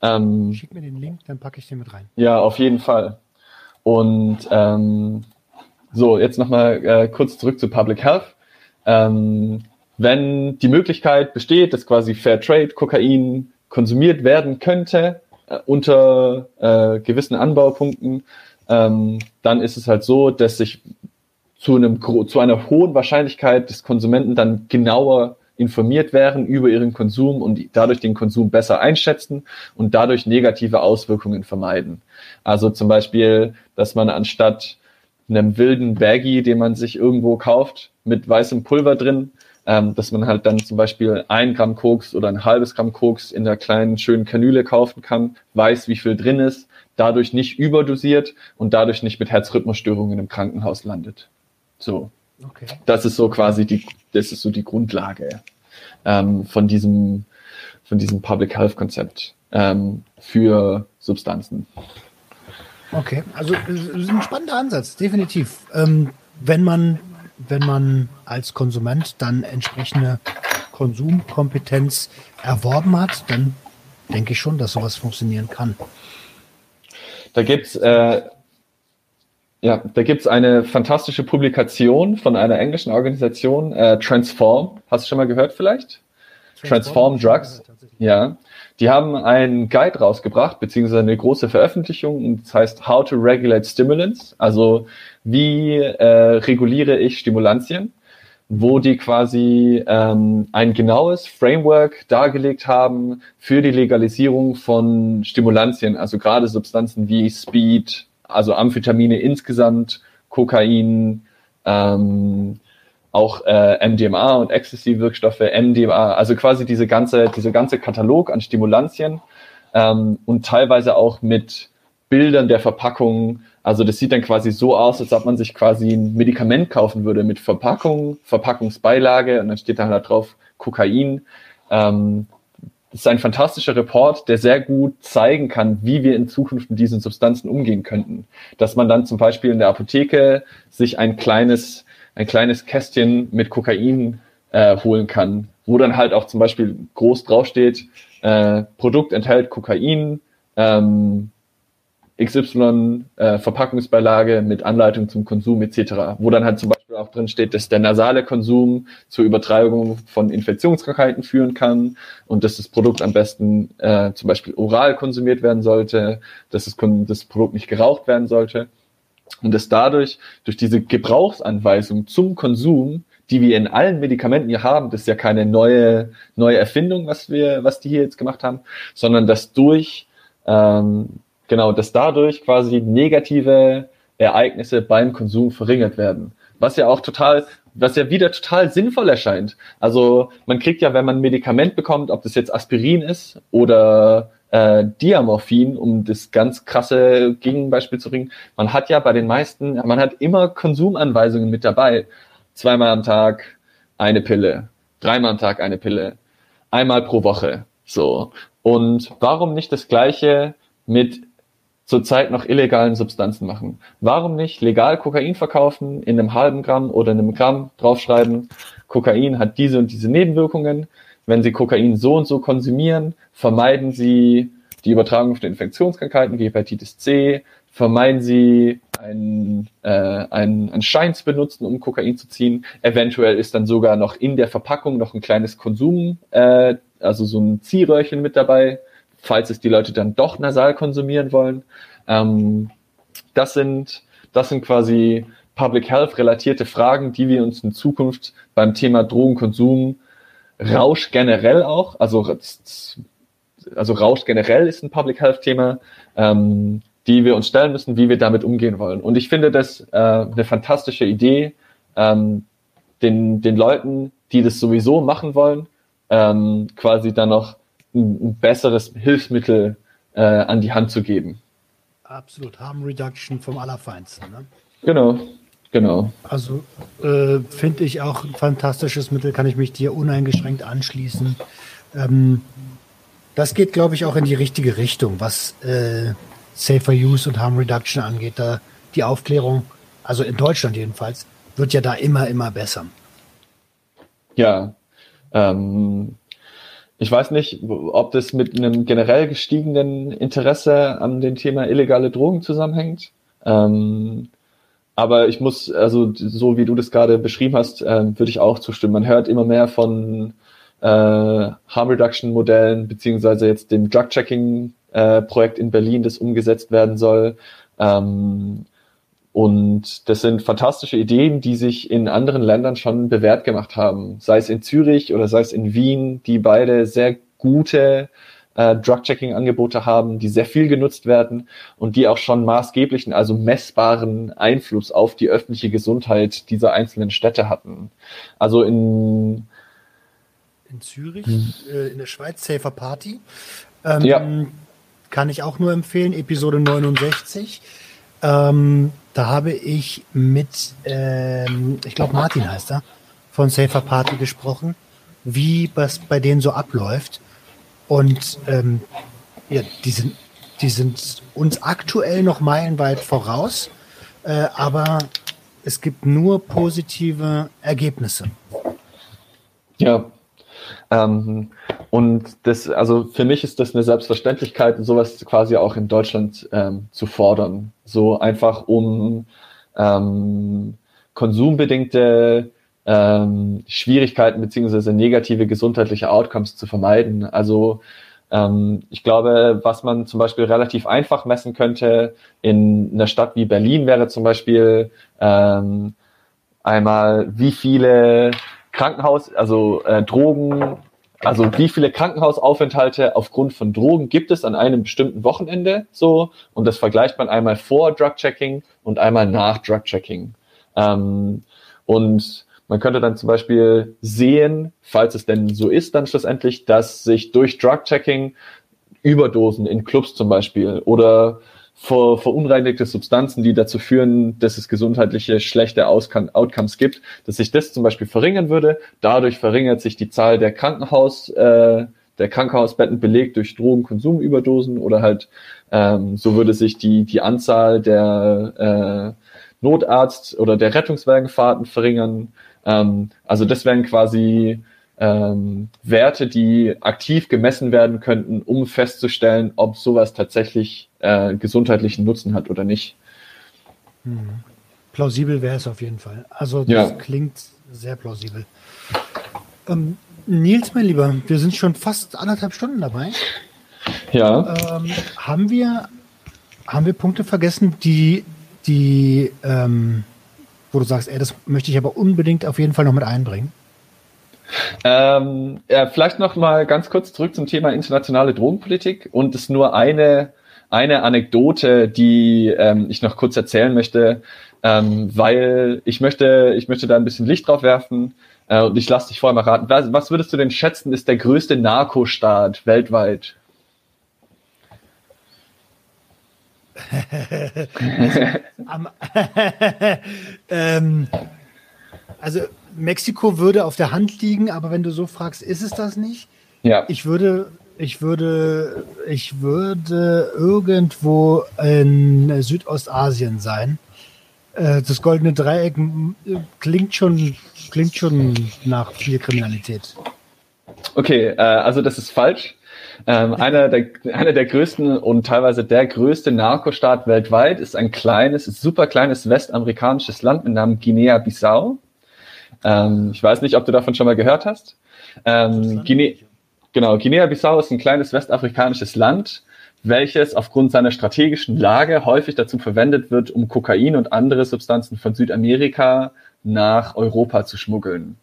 Ähm, Schick mir den Link, dann packe ich den mit rein. Ja, auf jeden Fall. Und ähm, so, jetzt nochmal äh, kurz zurück zu Public Health. Ähm, wenn die Möglichkeit besteht, dass quasi Fair Trade Kokain konsumiert werden könnte äh, unter äh, gewissen Anbaupunkten, ähm, dann ist es halt so, dass sich zu einem zu einer hohen Wahrscheinlichkeit des Konsumenten dann genauer informiert werden über ihren Konsum und dadurch den Konsum besser einschätzen und dadurch negative Auswirkungen vermeiden. Also zum Beispiel, dass man anstatt einem wilden Baggy, den man sich irgendwo kauft, mit weißem Pulver drin, ähm, dass man halt dann zum Beispiel ein Gramm Koks oder ein halbes Gramm Koks in der kleinen schönen Kanüle kaufen kann, weiß, wie viel drin ist, dadurch nicht überdosiert und dadurch nicht mit Herzrhythmusstörungen im Krankenhaus landet. So. Okay. Das ist so quasi die, das ist so die Grundlage ähm, von diesem, von diesem Public Health Konzept ähm, für Substanzen. Okay, also es ist ein spannender Ansatz, definitiv. Ähm, wenn man wenn man als Konsument dann entsprechende Konsumkompetenz erworben hat, dann denke ich schon, dass sowas funktionieren kann. Da gibt's äh, ja, da gibt's eine fantastische Publikation von einer englischen Organisation, äh, Transform. Hast du schon mal gehört vielleicht? Transform, Transform Drugs. Ja, die haben einen Guide rausgebracht, beziehungsweise eine große Veröffentlichung, und das heißt How to Regulate Stimulants, also wie äh, reguliere ich Stimulantien, wo die quasi ähm, ein genaues Framework dargelegt haben für die Legalisierung von Stimulantien, also gerade Substanzen wie Speed, also Amphetamine insgesamt, Kokain, ähm, auch äh, MDMA und Ecstasy-Wirkstoffe, MDMA, also quasi diese ganze, diese ganze Katalog an Stimulantien ähm, und teilweise auch mit Bildern der Verpackung. Also das sieht dann quasi so aus, als ob man sich quasi ein Medikament kaufen würde mit Verpackung, Verpackungsbeilage und dann steht da halt drauf Kokain. Ähm, das ist ein fantastischer Report, der sehr gut zeigen kann, wie wir in Zukunft mit diesen Substanzen umgehen könnten. Dass man dann zum Beispiel in der Apotheke sich ein kleines ein kleines Kästchen mit Kokain äh, holen kann, wo dann halt auch zum Beispiel groß draufsteht, äh, Produkt enthält Kokain, ähm, XY äh, Verpackungsbeilage mit Anleitung zum Konsum etc., wo dann halt zum Beispiel auch drin steht, dass der nasale Konsum zur Übertragung von Infektionskrankheiten führen kann und dass das Produkt am besten äh, zum Beispiel oral konsumiert werden sollte, dass das, das Produkt nicht geraucht werden sollte. Und dass dadurch, durch diese Gebrauchsanweisung zum Konsum, die wir in allen Medikamenten hier haben, das ist ja keine neue, neue Erfindung, was wir, was die hier jetzt gemacht haben, sondern dass durch, ähm, genau, dass dadurch quasi negative Ereignisse beim Konsum verringert werden. Was ja auch total, was ja wieder total sinnvoll erscheint. Also man kriegt ja, wenn man ein Medikament bekommt, ob das jetzt Aspirin ist oder äh, Diamorphin, um das ganz krasse Gegenbeispiel zu bringen. Man hat ja bei den meisten, man hat immer Konsumanweisungen mit dabei. Zweimal am Tag eine Pille, dreimal am Tag eine Pille, einmal pro Woche. So. Und warum nicht das Gleiche mit zurzeit noch illegalen Substanzen machen? Warum nicht legal Kokain verkaufen, in einem halben Gramm oder einem Gramm draufschreiben, Kokain hat diese und diese Nebenwirkungen, wenn Sie Kokain so und so konsumieren, vermeiden Sie die Übertragung von Infektionskrankheiten wie Hepatitis C, vermeiden Sie einen, äh, einen, einen Schein zu benutzen, um Kokain zu ziehen. Eventuell ist dann sogar noch in der Verpackung noch ein kleines Konsum, äh, also so ein Ziehröhrchen mit dabei, falls es die Leute dann doch nasal konsumieren wollen. Ähm, das sind, das sind quasi Public Health relatierte Fragen, die wir uns in Zukunft beim Thema Drogenkonsum Rausch generell auch, also, also Rausch generell ist ein Public Health Thema, ähm, die wir uns stellen müssen, wie wir damit umgehen wollen. Und ich finde das äh, eine fantastische Idee, ähm, den, den Leuten, die das sowieso machen wollen, ähm, quasi dann noch ein, besseres Hilfsmittel äh, an die Hand zu geben. Absolut, Harm Reduction vom Allerfeinsten. Ne? Genau, genau. Also äh, finde ich auch ein fantastisches Mittel, kann ich mich dir uneingeschränkt anschließen. Ähm, das geht, glaube ich, auch in die richtige Richtung, was äh, Safer Use und Harm Reduction angeht. Da die Aufklärung, also in Deutschland jedenfalls, wird ja da immer, immer besser. Ja, ähm, ich weiß nicht, ob das mit einem generell gestiegenen Interesse an dem Thema illegale Drogen zusammenhängt. Ähm, aber ich muss, also so wie du das gerade beschrieben hast, äh, würde ich auch zustimmen. Man hört immer mehr von äh, Harm Reduction Modellen, beziehungsweise jetzt dem Drug Checking äh, Projekt in Berlin, das umgesetzt werden soll. Ähm, und das sind fantastische Ideen, die sich in anderen Ländern schon bewährt gemacht haben. Sei es in Zürich oder sei es in Wien, die beide sehr gute äh, Drug-Checking-Angebote haben, die sehr viel genutzt werden und die auch schon maßgeblichen, also messbaren Einfluss auf die öffentliche Gesundheit dieser einzelnen Städte hatten. Also in in Zürich, hm. äh, in der Schweiz, Safer Party. Ähm, ja. Kann ich auch nur empfehlen, Episode 69. Ähm, da habe ich mit, ähm, ich glaube Martin heißt er, von Safer Party gesprochen, wie was bei denen so abläuft. Und ähm, ja, die sind, die sind uns aktuell noch meilenweit voraus, äh, aber es gibt nur positive Ergebnisse. Ja. Ähm, und das, also für mich ist das eine Selbstverständlichkeit, sowas quasi auch in Deutschland ähm, zu fordern. So einfach um ähm, konsumbedingte ähm, Schwierigkeiten beziehungsweise negative gesundheitliche Outcomes zu vermeiden. Also ähm, ich glaube, was man zum Beispiel relativ einfach messen könnte in einer Stadt wie Berlin wäre zum Beispiel ähm, einmal, wie viele Krankenhaus, also äh, Drogen, also wie viele Krankenhausaufenthalte aufgrund von Drogen gibt es an einem bestimmten Wochenende so und das vergleicht man einmal vor Drug-Checking und einmal nach Drug-Checking. Ähm, und man könnte dann zum Beispiel sehen, falls es denn so ist, dann schlussendlich, dass sich durch Drug-Checking Überdosen in Clubs zum Beispiel oder ver verunreinigte Substanzen, die dazu führen, dass es gesundheitliche schlechte Outcomes gibt, dass sich das zum Beispiel verringern würde. Dadurch verringert sich die Zahl der Krankenhaus, äh, der Krankenhausbetten belegt durch Drogenkonsumüberdosen oder halt ähm, so würde sich die, die Anzahl der äh, Notarzt- oder der Rettungswagenfahrten verringern. Ähm, also das wären quasi ähm, Werte, die aktiv gemessen werden könnten, um festzustellen, ob sowas tatsächlich äh, gesundheitlichen Nutzen hat oder nicht. Hm. Plausibel wäre es auf jeden Fall. Also das ja. klingt sehr plausibel. Ähm, Nils, mein Lieber, wir sind schon fast anderthalb Stunden dabei. Ja. Ähm, haben wir haben wir Punkte vergessen, die die ähm, wo du sagst, ey, das möchte ich aber unbedingt auf jeden Fall noch mit einbringen? Ähm, ja, vielleicht noch mal ganz kurz zurück zum Thema internationale Drogenpolitik und es nur eine eine Anekdote, die ähm, ich noch kurz erzählen möchte, ähm, weil ich möchte ich möchte da ein bisschen Licht drauf werfen äh, und ich lasse dich vorher mal raten. Was, was würdest du denn schätzen, ist der größte Narkostaat weltweit? also, ähm, also Mexiko würde auf der Hand liegen, aber wenn du so fragst, ist es das nicht? Ja. Ich würde, ich würde, ich würde irgendwo in Südostasien sein. Äh, das goldene Dreieck klingt schon, klingt schon nach viel Kriminalität. Okay, äh, also das ist falsch. Ähm, einer, der, einer der größten und teilweise der größte Narkostaat weltweit ist ein kleines, super kleines westamerikanisches Land mit Namen Guinea-Bissau. Ähm, ich weiß nicht, ob du davon schon mal gehört hast. Ähm, Guinea, genau, Guinea-Bissau ist ein kleines westafrikanisches Land, welches aufgrund seiner strategischen Lage häufig dazu verwendet wird, um Kokain und andere Substanzen von Südamerika nach Europa zu schmuggeln.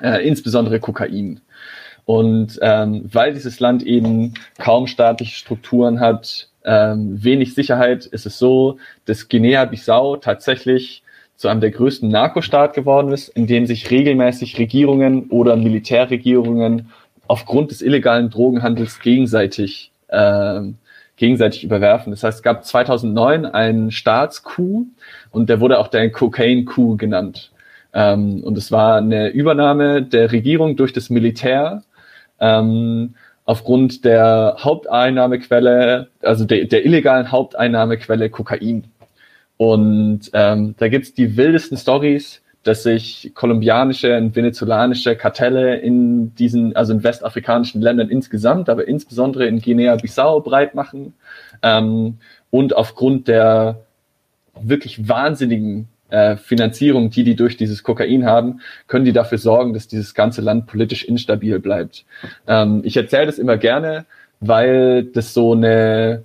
Äh, insbesondere Kokain. Und ähm, weil dieses Land eben kaum staatliche Strukturen hat, ähm, wenig Sicherheit, ist es so, dass Guinea-Bissau tatsächlich zu einem der größten Narkostaat geworden ist, in dem sich regelmäßig Regierungen oder Militärregierungen aufgrund des illegalen Drogenhandels gegenseitig ähm, gegenseitig überwerfen. Das heißt, es gab 2009 einen Staatscoup und der wurde auch der Cocaine-Coup genannt. Ähm, und es war eine Übernahme der Regierung durch das Militär ähm, aufgrund der Haupteinnahmequelle, also der, der illegalen Haupteinnahmequelle Kokain. Und ähm, da gibt's die wildesten Stories, dass sich kolumbianische und venezolanische Kartelle in diesen, also in westafrikanischen Ländern insgesamt, aber insbesondere in Guinea-Bissau breit machen ähm, und aufgrund der wirklich wahnsinnigen äh, Finanzierung, die die durch dieses Kokain haben, können die dafür sorgen, dass dieses ganze Land politisch instabil bleibt. Ähm, ich erzähle das immer gerne, weil das so eine,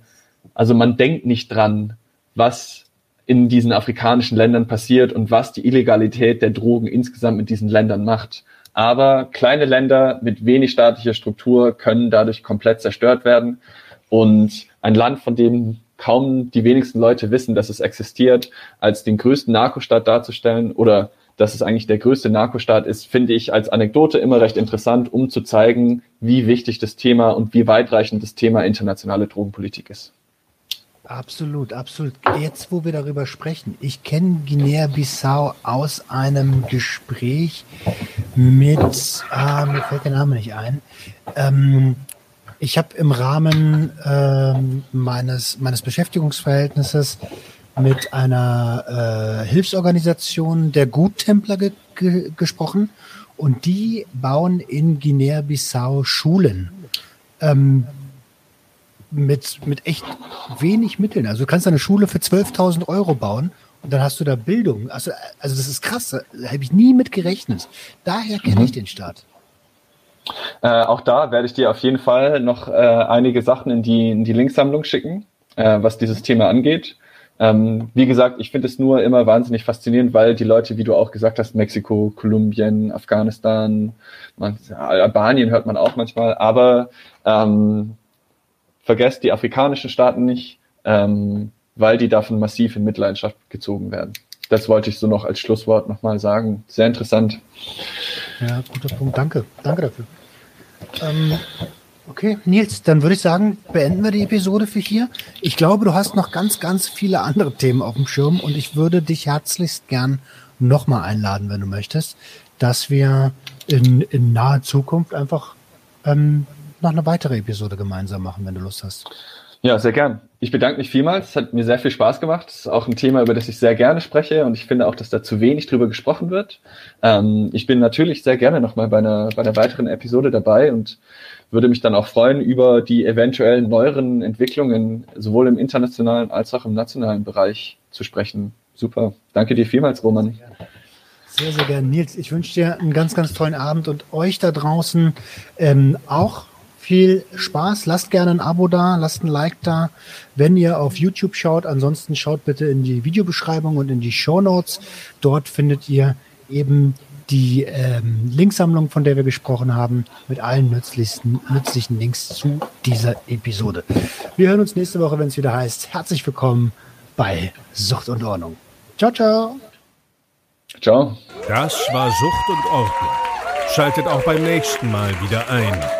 also man denkt nicht dran, was in diesen afrikanischen Ländern passiert und was die Illegalität der Drogen insgesamt mit diesen Ländern macht. Aber kleine Länder mit wenig staatlicher Struktur können dadurch komplett zerstört werden. Und ein Land, von dem kaum die wenigsten Leute wissen, dass es existiert, als den größten Narkostaat darzustellen oder dass es eigentlich der größte Narkostaat ist, finde ich als Anekdote immer recht interessant, um zu zeigen, wie wichtig das Thema und wie weitreichend das Thema internationale Drogenpolitik ist. Absolut, absolut. Jetzt, wo wir darüber sprechen, ich kenne Guinea-Bissau aus einem Gespräch mit, ah, mir fällt der Name nicht ein. Ähm, ich habe im Rahmen ähm, meines, meines Beschäftigungsverhältnisses mit einer äh, Hilfsorganisation der Guttempler ge ge gesprochen und die bauen in Guinea-Bissau Schulen. Ähm, mit, mit echt wenig Mitteln. Also du kannst eine Schule für 12.000 Euro bauen und dann hast du da Bildung. Also, also das ist krass, da habe ich nie mit gerechnet. Daher kenne mhm. ich den Staat. Äh, auch da werde ich dir auf jeden Fall noch äh, einige Sachen in die, in die Linksammlung schicken, äh, was dieses Thema angeht. Ähm, wie gesagt, ich finde es nur immer wahnsinnig faszinierend, weil die Leute, wie du auch gesagt hast, Mexiko, Kolumbien, Afghanistan, man, Albanien hört man auch manchmal, aber ähm, vergesst die afrikanischen Staaten nicht, ähm, weil die davon massiv in Mitleidenschaft gezogen werden. Das wollte ich so noch als Schlusswort nochmal sagen. Sehr interessant. Ja, guter Punkt. Danke. Danke dafür. Ähm, okay, Nils, dann würde ich sagen, beenden wir die Episode für hier. Ich glaube, du hast noch ganz, ganz viele andere Themen auf dem Schirm und ich würde dich herzlichst gern nochmal einladen, wenn du möchtest, dass wir in, in naher Zukunft einfach ähm, noch eine weitere Episode gemeinsam machen, wenn du Lust hast. Ja, sehr gern. Ich bedanke mich vielmals. Es hat mir sehr viel Spaß gemacht. Es ist auch ein Thema, über das ich sehr gerne spreche und ich finde auch, dass da zu wenig drüber gesprochen wird. Ähm, ich bin natürlich sehr gerne nochmal bei einer, bei einer weiteren Episode dabei und würde mich dann auch freuen, über die eventuellen neueren Entwicklungen sowohl im internationalen als auch im nationalen Bereich zu sprechen. Super. Danke dir vielmals, Roman. Sehr, sehr gerne. Nils, ich wünsche dir einen ganz, ganz tollen Abend und euch da draußen ähm, auch viel Spaß. Lasst gerne ein Abo da, lasst ein Like da, wenn ihr auf YouTube schaut. Ansonsten schaut bitte in die Videobeschreibung und in die Show Notes. Dort findet ihr eben die ähm, Linksammlung, von der wir gesprochen haben, mit allen nützlichsten, nützlichen Links zu dieser Episode. Wir hören uns nächste Woche, wenn es wieder heißt, herzlich willkommen bei Sucht und Ordnung. Ciao, ciao. Ciao. Das war Sucht und Ordnung. Schaltet auch beim nächsten Mal wieder ein.